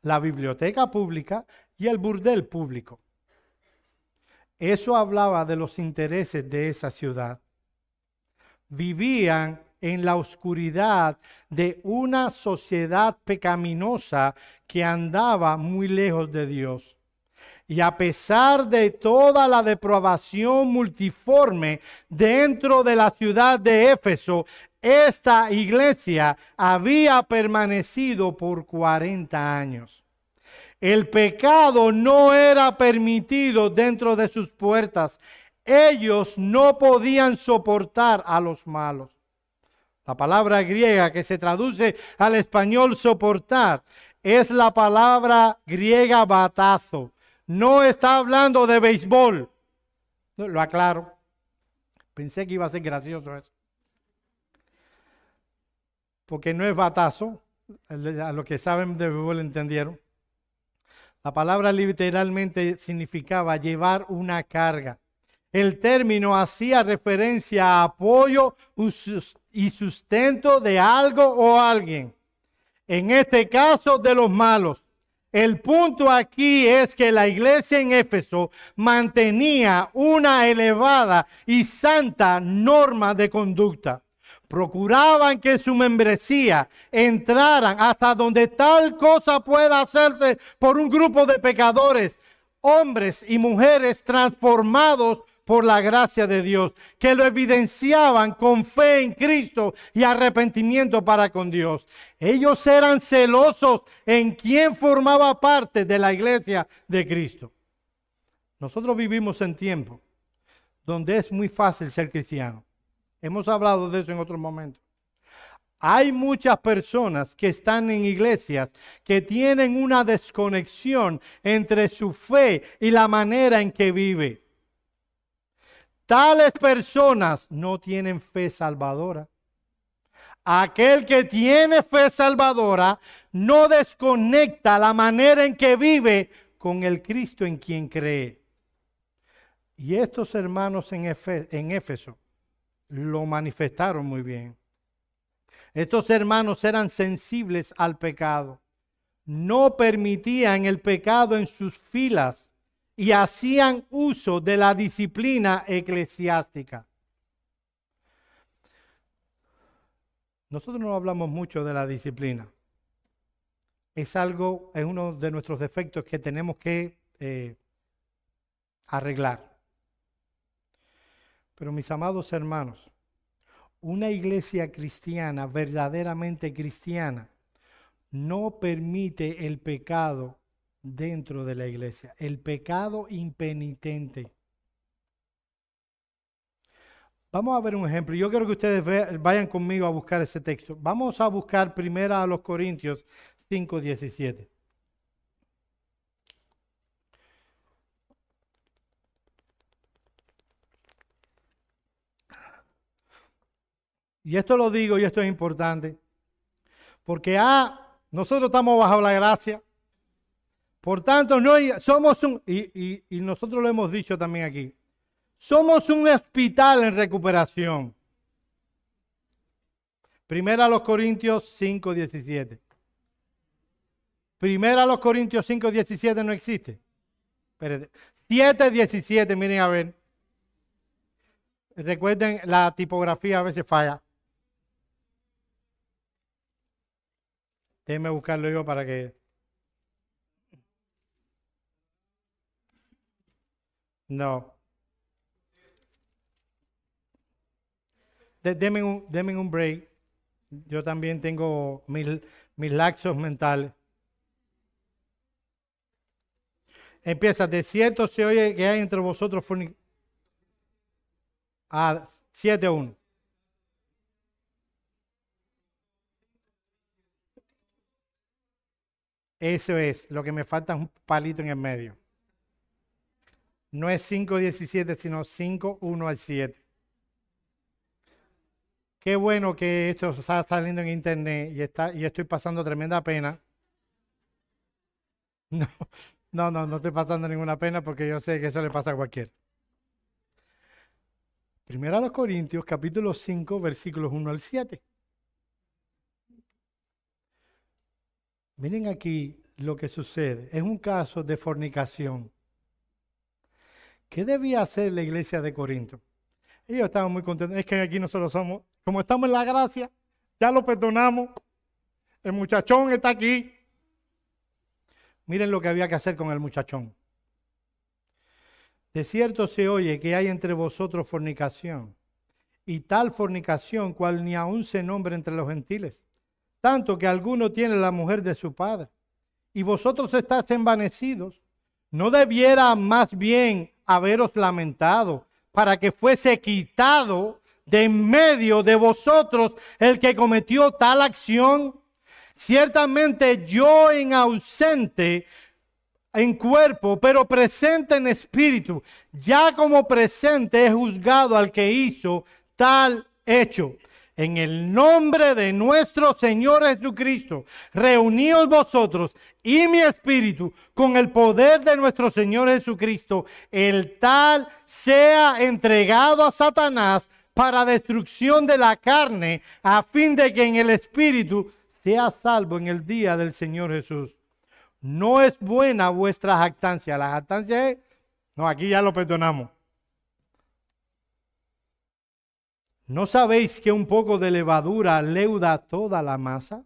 la biblioteca pública y el burdel público. Eso hablaba de los intereses de esa ciudad. Vivían en la oscuridad de una sociedad pecaminosa que andaba muy lejos de Dios. Y a pesar de toda la depravación multiforme dentro de la ciudad de Éfeso, esta iglesia había permanecido por 40 años. El pecado no era permitido dentro de sus puertas. Ellos no podían soportar a los malos. La palabra griega que se traduce al español soportar es la palabra griega batazo. No está hablando de béisbol. Lo aclaro. Pensé que iba a ser gracioso eso. Porque no es batazo. A los que saben de béisbol entendieron. La palabra literalmente significaba llevar una carga. El término hacía referencia a apoyo y sustento de algo o alguien. En este caso, de los malos. El punto aquí es que la iglesia en Éfeso mantenía una elevada y santa norma de conducta. Procuraban que su membresía entraran hasta donde tal cosa pueda hacerse por un grupo de pecadores, hombres y mujeres transformados por la gracia de Dios, que lo evidenciaban con fe en Cristo y arrepentimiento para con Dios. Ellos eran celosos en quien formaba parte de la iglesia de Cristo. Nosotros vivimos en tiempo donde es muy fácil ser cristiano. Hemos hablado de eso en otros momentos. Hay muchas personas que están en iglesias que tienen una desconexión entre su fe y la manera en que vive. Tales personas no tienen fe salvadora. Aquel que tiene fe salvadora no desconecta la manera en que vive con el Cristo en quien cree. Y estos hermanos en, Éfeso lo manifestaron muy bien. Estos hermanos eran sensibles al pecado. No permitían el pecado en sus filas y hacían uso de la disciplina eclesiástica. Nosotros no hablamos mucho de la disciplina. Es algo, es uno de nuestros defectos que tenemos que eh, arreglar. Pero mis amados hermanos, una iglesia cristiana, verdaderamente cristiana, no permite el pecado dentro de la iglesia. El pecado impenitente. Vamos a ver un ejemplo. Yo quiero que ustedes vayan conmigo a buscar ese texto. Vamos a buscar primero a los Corintios 5, 17. Y esto lo digo y esto es importante. Porque ah, nosotros estamos bajo la gracia. Por tanto, no somos un, y, nosotros lo hemos dicho también aquí, somos un hospital en recuperación. Primera a los Corintios 5, 17. Primera a los Corintios 5, 17 no existe. Espérate. 7, 17, miren a ver. Recuerden, la tipografía a veces falla. Déjenme buscarlo yo para que No. Deme un, un break. Yo también tengo mis, mis laxos mentales. Empieza, de cierto se oye que hay entre vosotros Ah, 7-1. Eso es, lo que me falta es un palito en el medio. No es 5.17, sino 5.1 al 7. Qué bueno que esto está saliendo en internet y, está, y estoy pasando tremenda pena. No, no, no, no estoy pasando ninguna pena porque yo sé que eso le pasa a cualquiera. Primero a los Corintios, capítulo 5, versículos 1 al 7. Miren aquí lo que sucede. Es un caso de fornicación. ¿Qué debía hacer la iglesia de Corinto? Ellos estaban muy contentos. Es que aquí nosotros somos, como estamos en la gracia, ya lo perdonamos. El muchachón está aquí. Miren lo que había que hacer con el muchachón. De cierto se oye que hay entre vosotros fornicación, y tal fornicación cual ni aún se nombra entre los gentiles, tanto que alguno tiene la mujer de su padre, y vosotros estáis envanecidos. ¿No debiera más bien haberos lamentado para que fuese quitado de en medio de vosotros el que cometió tal acción? Ciertamente yo en ausente en cuerpo, pero presente en espíritu, ya como presente he juzgado al que hizo tal hecho. En el nombre de nuestro Señor Jesucristo, reuníos vosotros y mi espíritu con el poder de nuestro Señor Jesucristo, el tal sea entregado a Satanás para destrucción de la carne, a fin de que en el espíritu sea salvo en el día del Señor Jesús. No es buena vuestra jactancia. La jactancia es, no, aquí ya lo perdonamos. ¿No sabéis que un poco de levadura leuda toda la masa?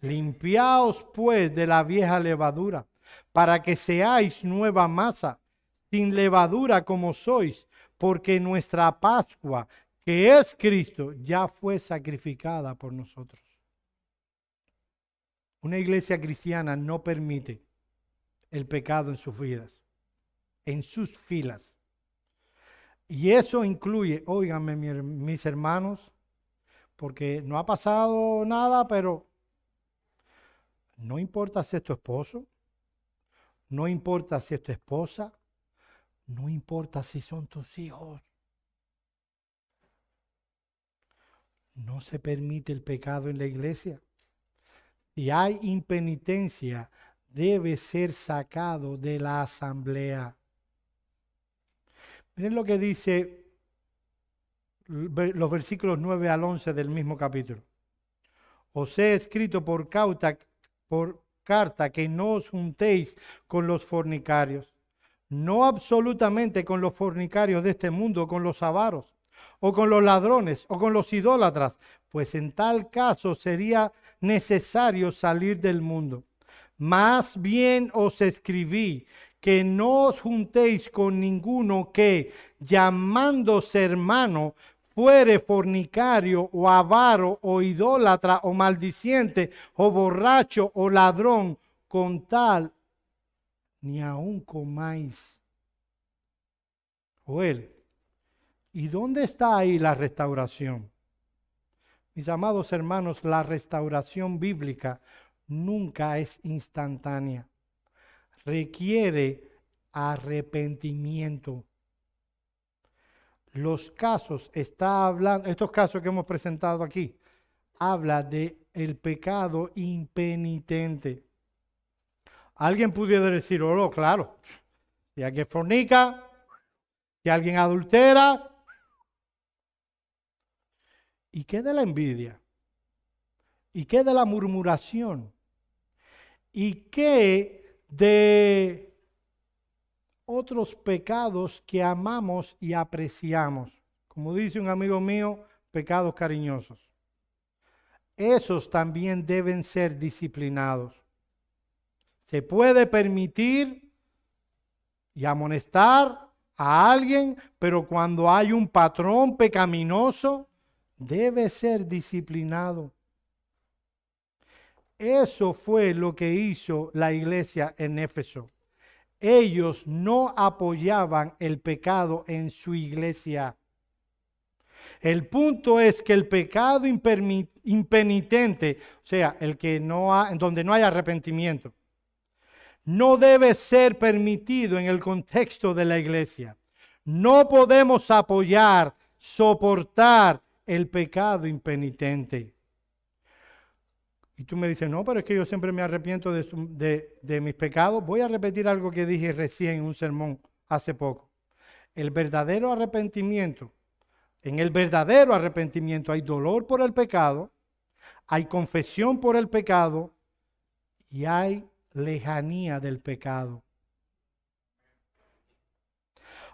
Limpiaos pues de la vieja levadura, para que seáis nueva masa, sin levadura como sois, porque nuestra Pascua, que es Cristo, ya fue sacrificada por nosotros. Una iglesia cristiana no permite el pecado en sus vidas, en sus filas. Y eso incluye, óiganme mis hermanos, porque no ha pasado nada, pero no importa si es tu esposo, no importa si es tu esposa, no importa si son tus hijos. No se permite el pecado en la iglesia. Si hay impenitencia, debe ser sacado de la asamblea. Miren lo que dice los versículos 9 al 11 del mismo capítulo. Os he escrito por, cauta, por carta que no os juntéis con los fornicarios, no absolutamente con los fornicarios de este mundo, con los avaros, o con los ladrones, o con los idólatras, pues en tal caso sería necesario salir del mundo. Más bien os escribí que no os juntéis con ninguno que, llamándose hermano, fuere fornicario o avaro o idólatra o maldiciente o borracho o ladrón, con tal ni aun comáis. Joel, ¿y dónde está ahí la restauración? Mis amados hermanos, la restauración bíblica nunca es instantánea. Requiere arrepentimiento. Los casos, está hablando, estos casos que hemos presentado aquí, habla de el pecado impenitente. Alguien pudiera decir, oh, claro, si alguien fornica, si alguien adultera, ¿Y qué de la envidia? ¿Y qué de la murmuración? ¿Y qué de otros pecados que amamos y apreciamos? Como dice un amigo mío, pecados cariñosos. Esos también deben ser disciplinados. Se puede permitir y amonestar a alguien, pero cuando hay un patrón pecaminoso, debe ser disciplinado. Eso fue lo que hizo la iglesia en Éfeso. Ellos no apoyaban el pecado en su iglesia. El punto es que el pecado impenitente, o sea, el que no ha, donde no hay arrepentimiento, no debe ser permitido en el contexto de la iglesia. No podemos apoyar, soportar el pecado impenitente. Y tú me dices, no, pero es que yo siempre me arrepiento de, mis pecados. Voy a repetir algo que dije recién en un sermón hace poco. El verdadero arrepentimiento, en el verdadero arrepentimiento hay dolor por el pecado, hay confesión por el pecado y hay lejanía del pecado.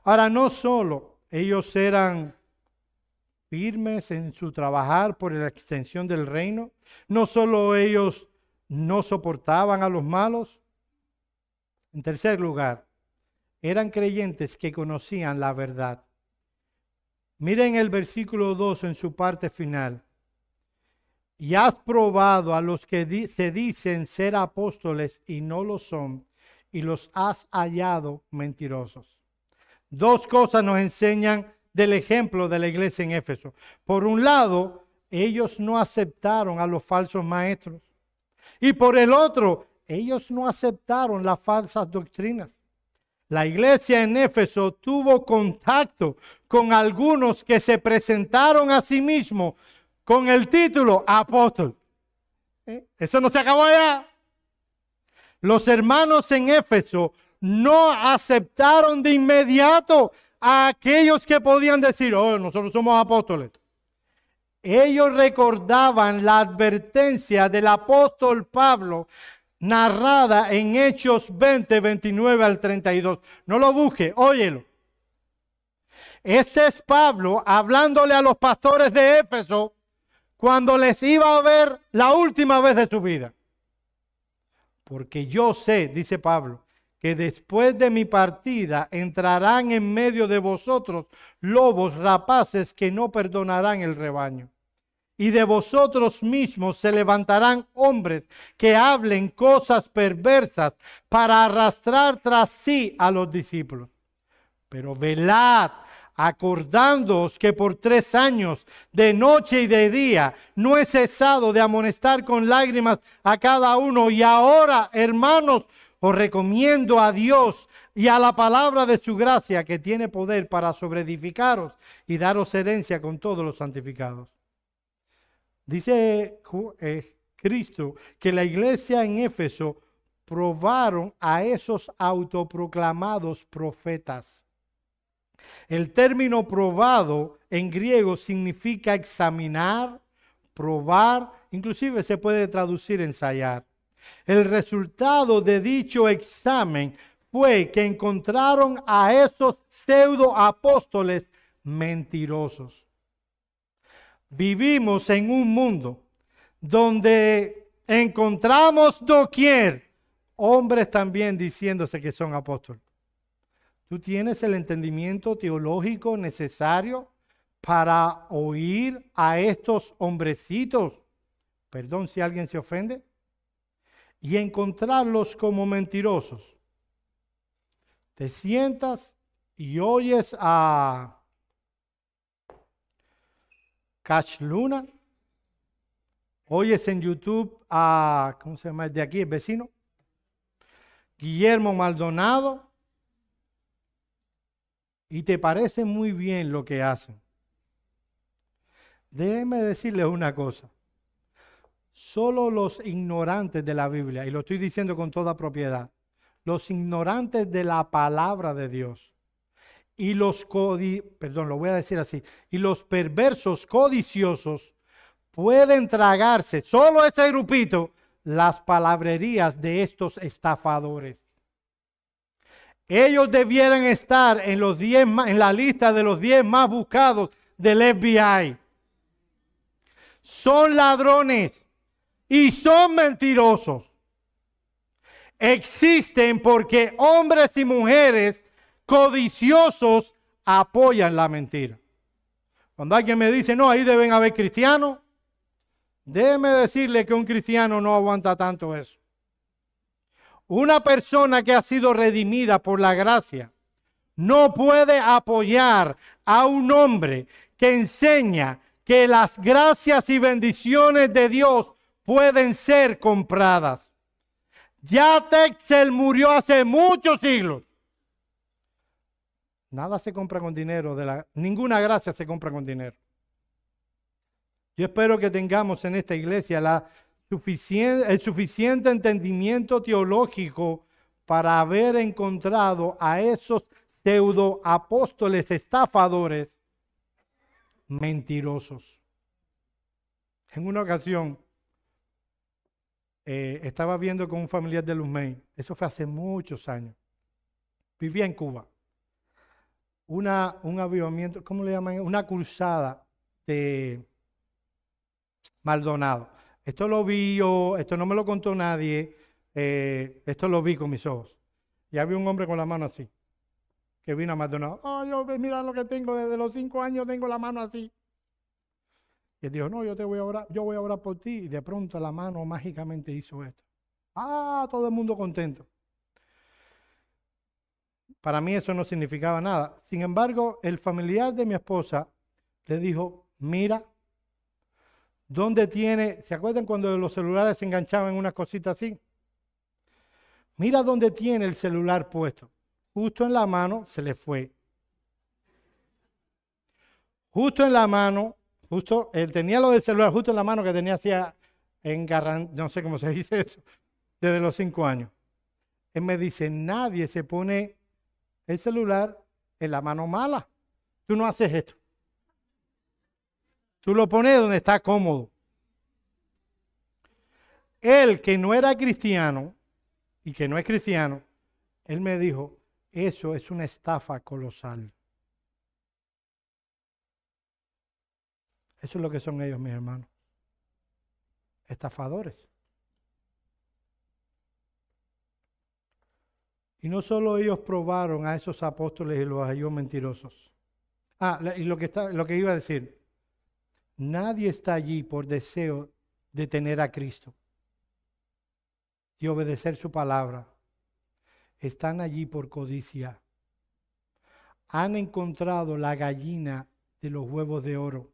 Ahora, no solo ellos eran firmes en su trabajar por la extensión del reino. No solo ellos no soportaban a los malos. En tercer lugar, eran creyentes que conocían la verdad. Miren el versículo 2 en su parte final. Y has probado a los que se dicen ser apóstoles y no lo son, y los has hallado mentirosos. Dos cosas nos enseñan del ejemplo de la iglesia en Éfeso. Por un lado, ellos no aceptaron a los falsos maestros. Y por el otro, ellos no aceptaron las falsas doctrinas. La iglesia en Éfeso tuvo contacto con algunos que se presentaron a sí mismos con el título apóstol. ¿Eh? Eso no se acabó allá. Los hermanos en Éfeso no aceptaron de inmediato a aquellos que podían decir, oh, nosotros somos apóstoles. Ellos recordaban la advertencia del apóstol Pablo narrada en Hechos 20, 29 al 32. No lo busque, óyelo. Este es Pablo hablándole a los pastores de Éfeso cuando les iba a ver la última vez de su vida. Porque yo sé, dice Pablo, que después de mi partida entrarán en medio de vosotros lobos rapaces que no perdonarán el rebaño. Y de vosotros mismos se levantarán hombres que hablen cosas perversas para arrastrar tras sí a los discípulos. Pero velad, acordándoos que por tres años, de noche y de día, no he cesado de amonestar con lágrimas a cada uno. Y ahora, hermanos, os recomiendo a Dios y a la palabra de su gracia que tiene poder para sobreedificaros y daros herencia con todos los santificados. Dice eh, Cristo que la iglesia en Éfeso probaron a esos autoproclamados profetas. El término probado en griego significa examinar, probar, inclusive se puede traducir ensayar. El resultado de dicho examen fue que encontraron a esos pseudo apóstoles mentirosos. Vivimos en un mundo donde encontramos doquier hombres también diciéndose que son apóstoles. Tú tienes el entendimiento teológico necesario para oír a estos hombrecitos, perdón si alguien se ofende, y encontrarlos como mentirosos. Te sientas y oyes a Cash Luna, oyes en YouTube a, ¿cómo se llama? De aquí, el vecino, Guillermo Maldonado, y te parece muy bien lo que hacen. Déjeme decirles una cosa. Solo los ignorantes de la Biblia, y lo estoy diciendo con toda propiedad, los ignorantes de la palabra de Dios y los perdón, lo voy a decir así, y los perversos codiciosos pueden tragarse, solo ese grupito, las palabrerías de estos estafadores. Ellos debieran estar en, los diez, en la lista de los 10 más buscados del FBI. Son ladrones y son mentirosos. Existen porque hombres y mujeres codiciosos apoyan la mentira. Cuando alguien me dice, no, ahí deben haber cristianos, déjeme decirle que un cristiano no aguanta tanto eso. Una persona que ha sido redimida por la gracia no puede apoyar a un hombre que enseña que las gracias y bendiciones de Dios pueden ser compradas. Ya Texel murió hace muchos siglos. Nada se compra con dinero, ninguna gracia se compra con dinero. Yo espero que tengamos en esta iglesia el suficiente entendimiento teológico para haber encontrado a esos pseudo apóstoles estafadores mentirosos. En una ocasión eh, estaba viendo con un familiar de Luzmey, eso fue hace muchos años, vivía en Cuba, una, un avivamiento, ¿cómo le llaman? Una cruzada de Maldonado. Esto lo vi esto no me lo contó nadie, eh, esto lo vi con mis ojos. Y había un hombre con la mano así, que vino a Maldonado. Oh, yo, mira lo que tengo, desde los cinco años tengo la mano así. Y él dijo, no, yo te voy a orar, yo voy a orar por ti. Y de pronto la mano mágicamente hizo esto. Ah, todo el mundo contento. Para mí eso no significaba nada. Sin embargo, el familiar de mi esposa le dijo, mira, ¿dónde tiene? ¿Se acuerdan cuando los celulares se enganchaban en una cosita así? Mira dónde tiene el celular puesto. Justo en la mano se le fue. Justo en la mano, justo, él tenía lo del celular justo en la mano que tenía hacia engarran, no sé cómo se dice eso, desde los cinco años. Él me dice, nadie se pone el celular en la mano mala. Tú no haces esto. Tú lo pones donde está cómodo. Él que no era cristiano y que no es cristiano, él me dijo, eso es una estafa colosal. Eso es lo que son ellos, mis hermanos. Estafadores. Y no solo ellos probaron a esos apóstoles y los halló mentirosos. Ah, y lo que, está, lo que iba a decir, nadie está allí por deseo de tener a Cristo y obedecer su palabra. Están allí por codicia. Han encontrado la gallina de los huevos de oro.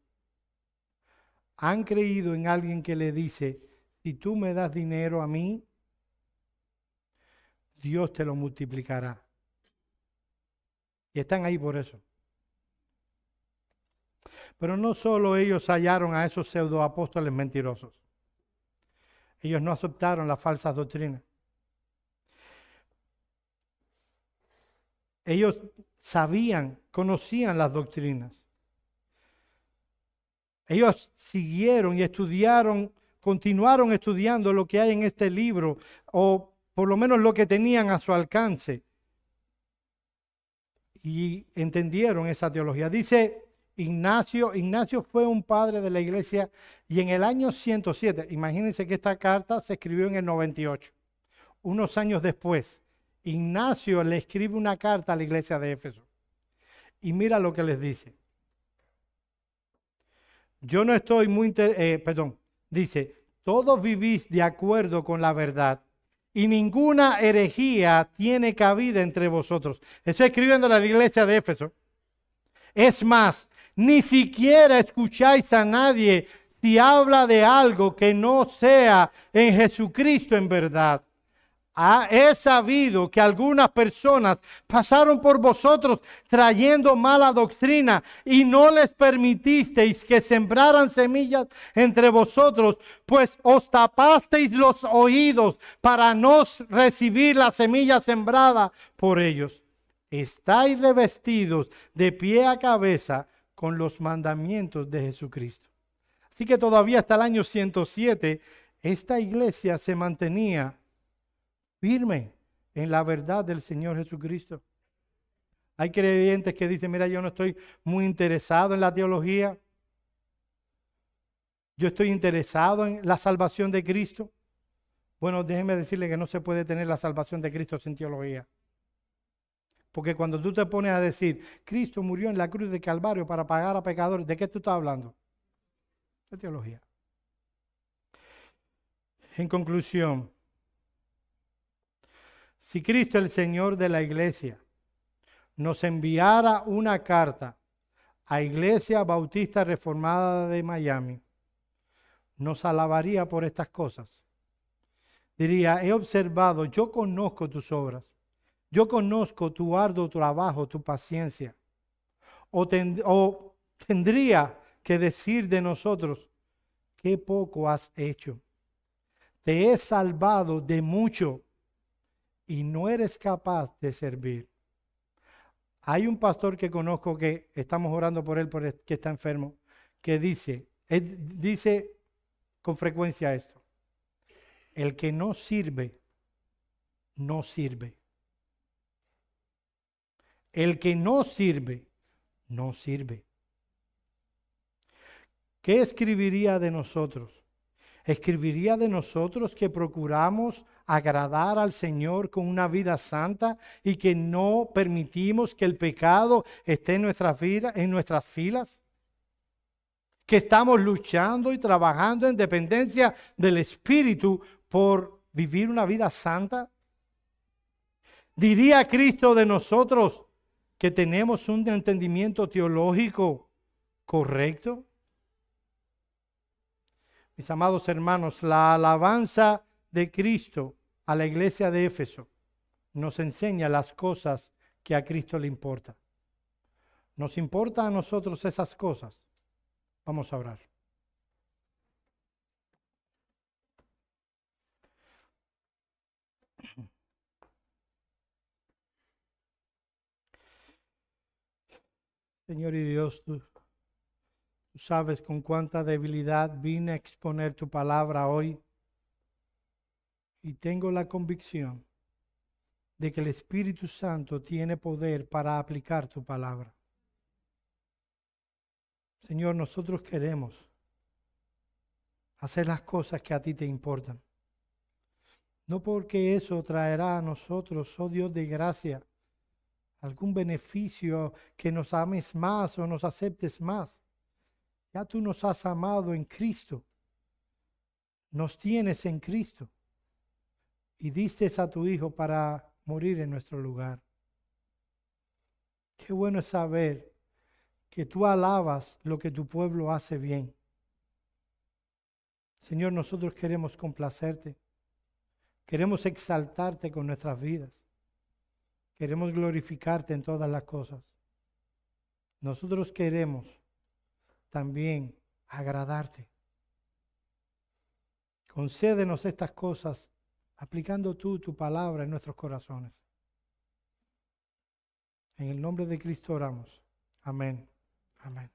Han creído en alguien que le dice, si tú me das dinero a mí, Dios te lo multiplicará. Y están ahí por eso. Pero no solo ellos hallaron a esos pseudoapóstoles mentirosos. Ellos no aceptaron las falsas doctrinas. Ellos sabían, conocían las doctrinas. Ellos siguieron y estudiaron, continuaron estudiando lo que hay en este libro o por lo menos lo que tenían a su alcance. Y entendieron esa teología. Dice Ignacio, Ignacio fue un padre de la iglesia y en el año 107, imagínense que esta carta se escribió en el 98, unos años después, Ignacio le escribe una carta a la iglesia de Éfeso. Y mira lo que les dice. Yo no estoy muy, eh, perdón, dice, todos vivís de acuerdo con la verdad y ninguna herejía tiene cabida entre vosotros. Estoy escribiendo a la iglesia de Éfeso. Es más, ni siquiera escucháis a nadie si habla de algo que no sea en Jesucristo en verdad he sabido que algunas personas pasaron por vosotros trayendo mala doctrina y no les permitisteis que sembraran semillas entre vosotros, pues os tapasteis los oídos para no recibir la semilla sembrada por ellos. Estáis revestidos de pie a cabeza con los mandamientos de Jesucristo. Así que todavía hasta el año 107 esta iglesia se mantenía firme en la verdad del Señor Jesucristo. Hay creyentes que dicen, mira, yo no estoy muy interesado en la teología. Yo estoy interesado en la salvación de Cristo. Bueno, déjeme decirle que no se puede tener la salvación de Cristo sin teología. Porque cuando tú te pones a decir, Cristo murió en la cruz de Calvario para pagar a pecadores, ¿de qué tú estás hablando? De teología. En conclusión, si Cristo, el Señor de la iglesia, nos enviara una carta a Iglesia Bautista Reformada de Miami, nos alabaría por estas cosas. Diría, he observado, yo conozco tus obras, yo conozco tu arduo trabajo, tu paciencia. O, o tendría que decir de nosotros, qué poco has hecho. Te he salvado de mucho y no eres capaz de servir. Hay un pastor que conozco que estamos orando por él, que está enfermo, que dice, dice con frecuencia esto, el que no sirve, no sirve. El que no sirve, no sirve. ¿Qué escribiría de nosotros? Escribiría de nosotros que procuramos agradar al Señor con una vida santa y que no permitimos que el pecado esté en nuestras vidas, en nuestras filas? Que estamos luchando y trabajando en dependencia del Espíritu por vivir una vida santa? ¿Diría Cristo de nosotros que tenemos un entendimiento teológico correcto? Mis amados hermanos, la alabanza de Cristo a la iglesia de Éfeso nos enseña las cosas que a Cristo le importa. ¿Nos importa a nosotros esas cosas? Vamos a orar. Señor y Dios, tú, tú, sabes con cuánta debilidad vine a exponer tu palabra hoy. Y tengo la convicción de que el Espíritu Santo tiene poder para aplicar tu palabra. Señor, nosotros queremos hacer las cosas que a ti te importan. No porque eso traerá a nosotros, oh Dios de gracia, algún beneficio que nos ames más o nos aceptes más. Ya tú nos has amado en Cristo. Nos tienes en Cristo. Y diste a tu Hijo para morir en nuestro lugar. Qué bueno es saber que tú alabas lo que tu pueblo hace bien. Señor, nosotros queremos complacerte. Queremos exaltarte con nuestras vidas. Queremos glorificarte en todas las cosas. Nosotros queremos también agradarte. Concédenos estas cosas aplicando tú tu palabra en nuestros corazones. En el nombre de Cristo oramos. Amén. Amén.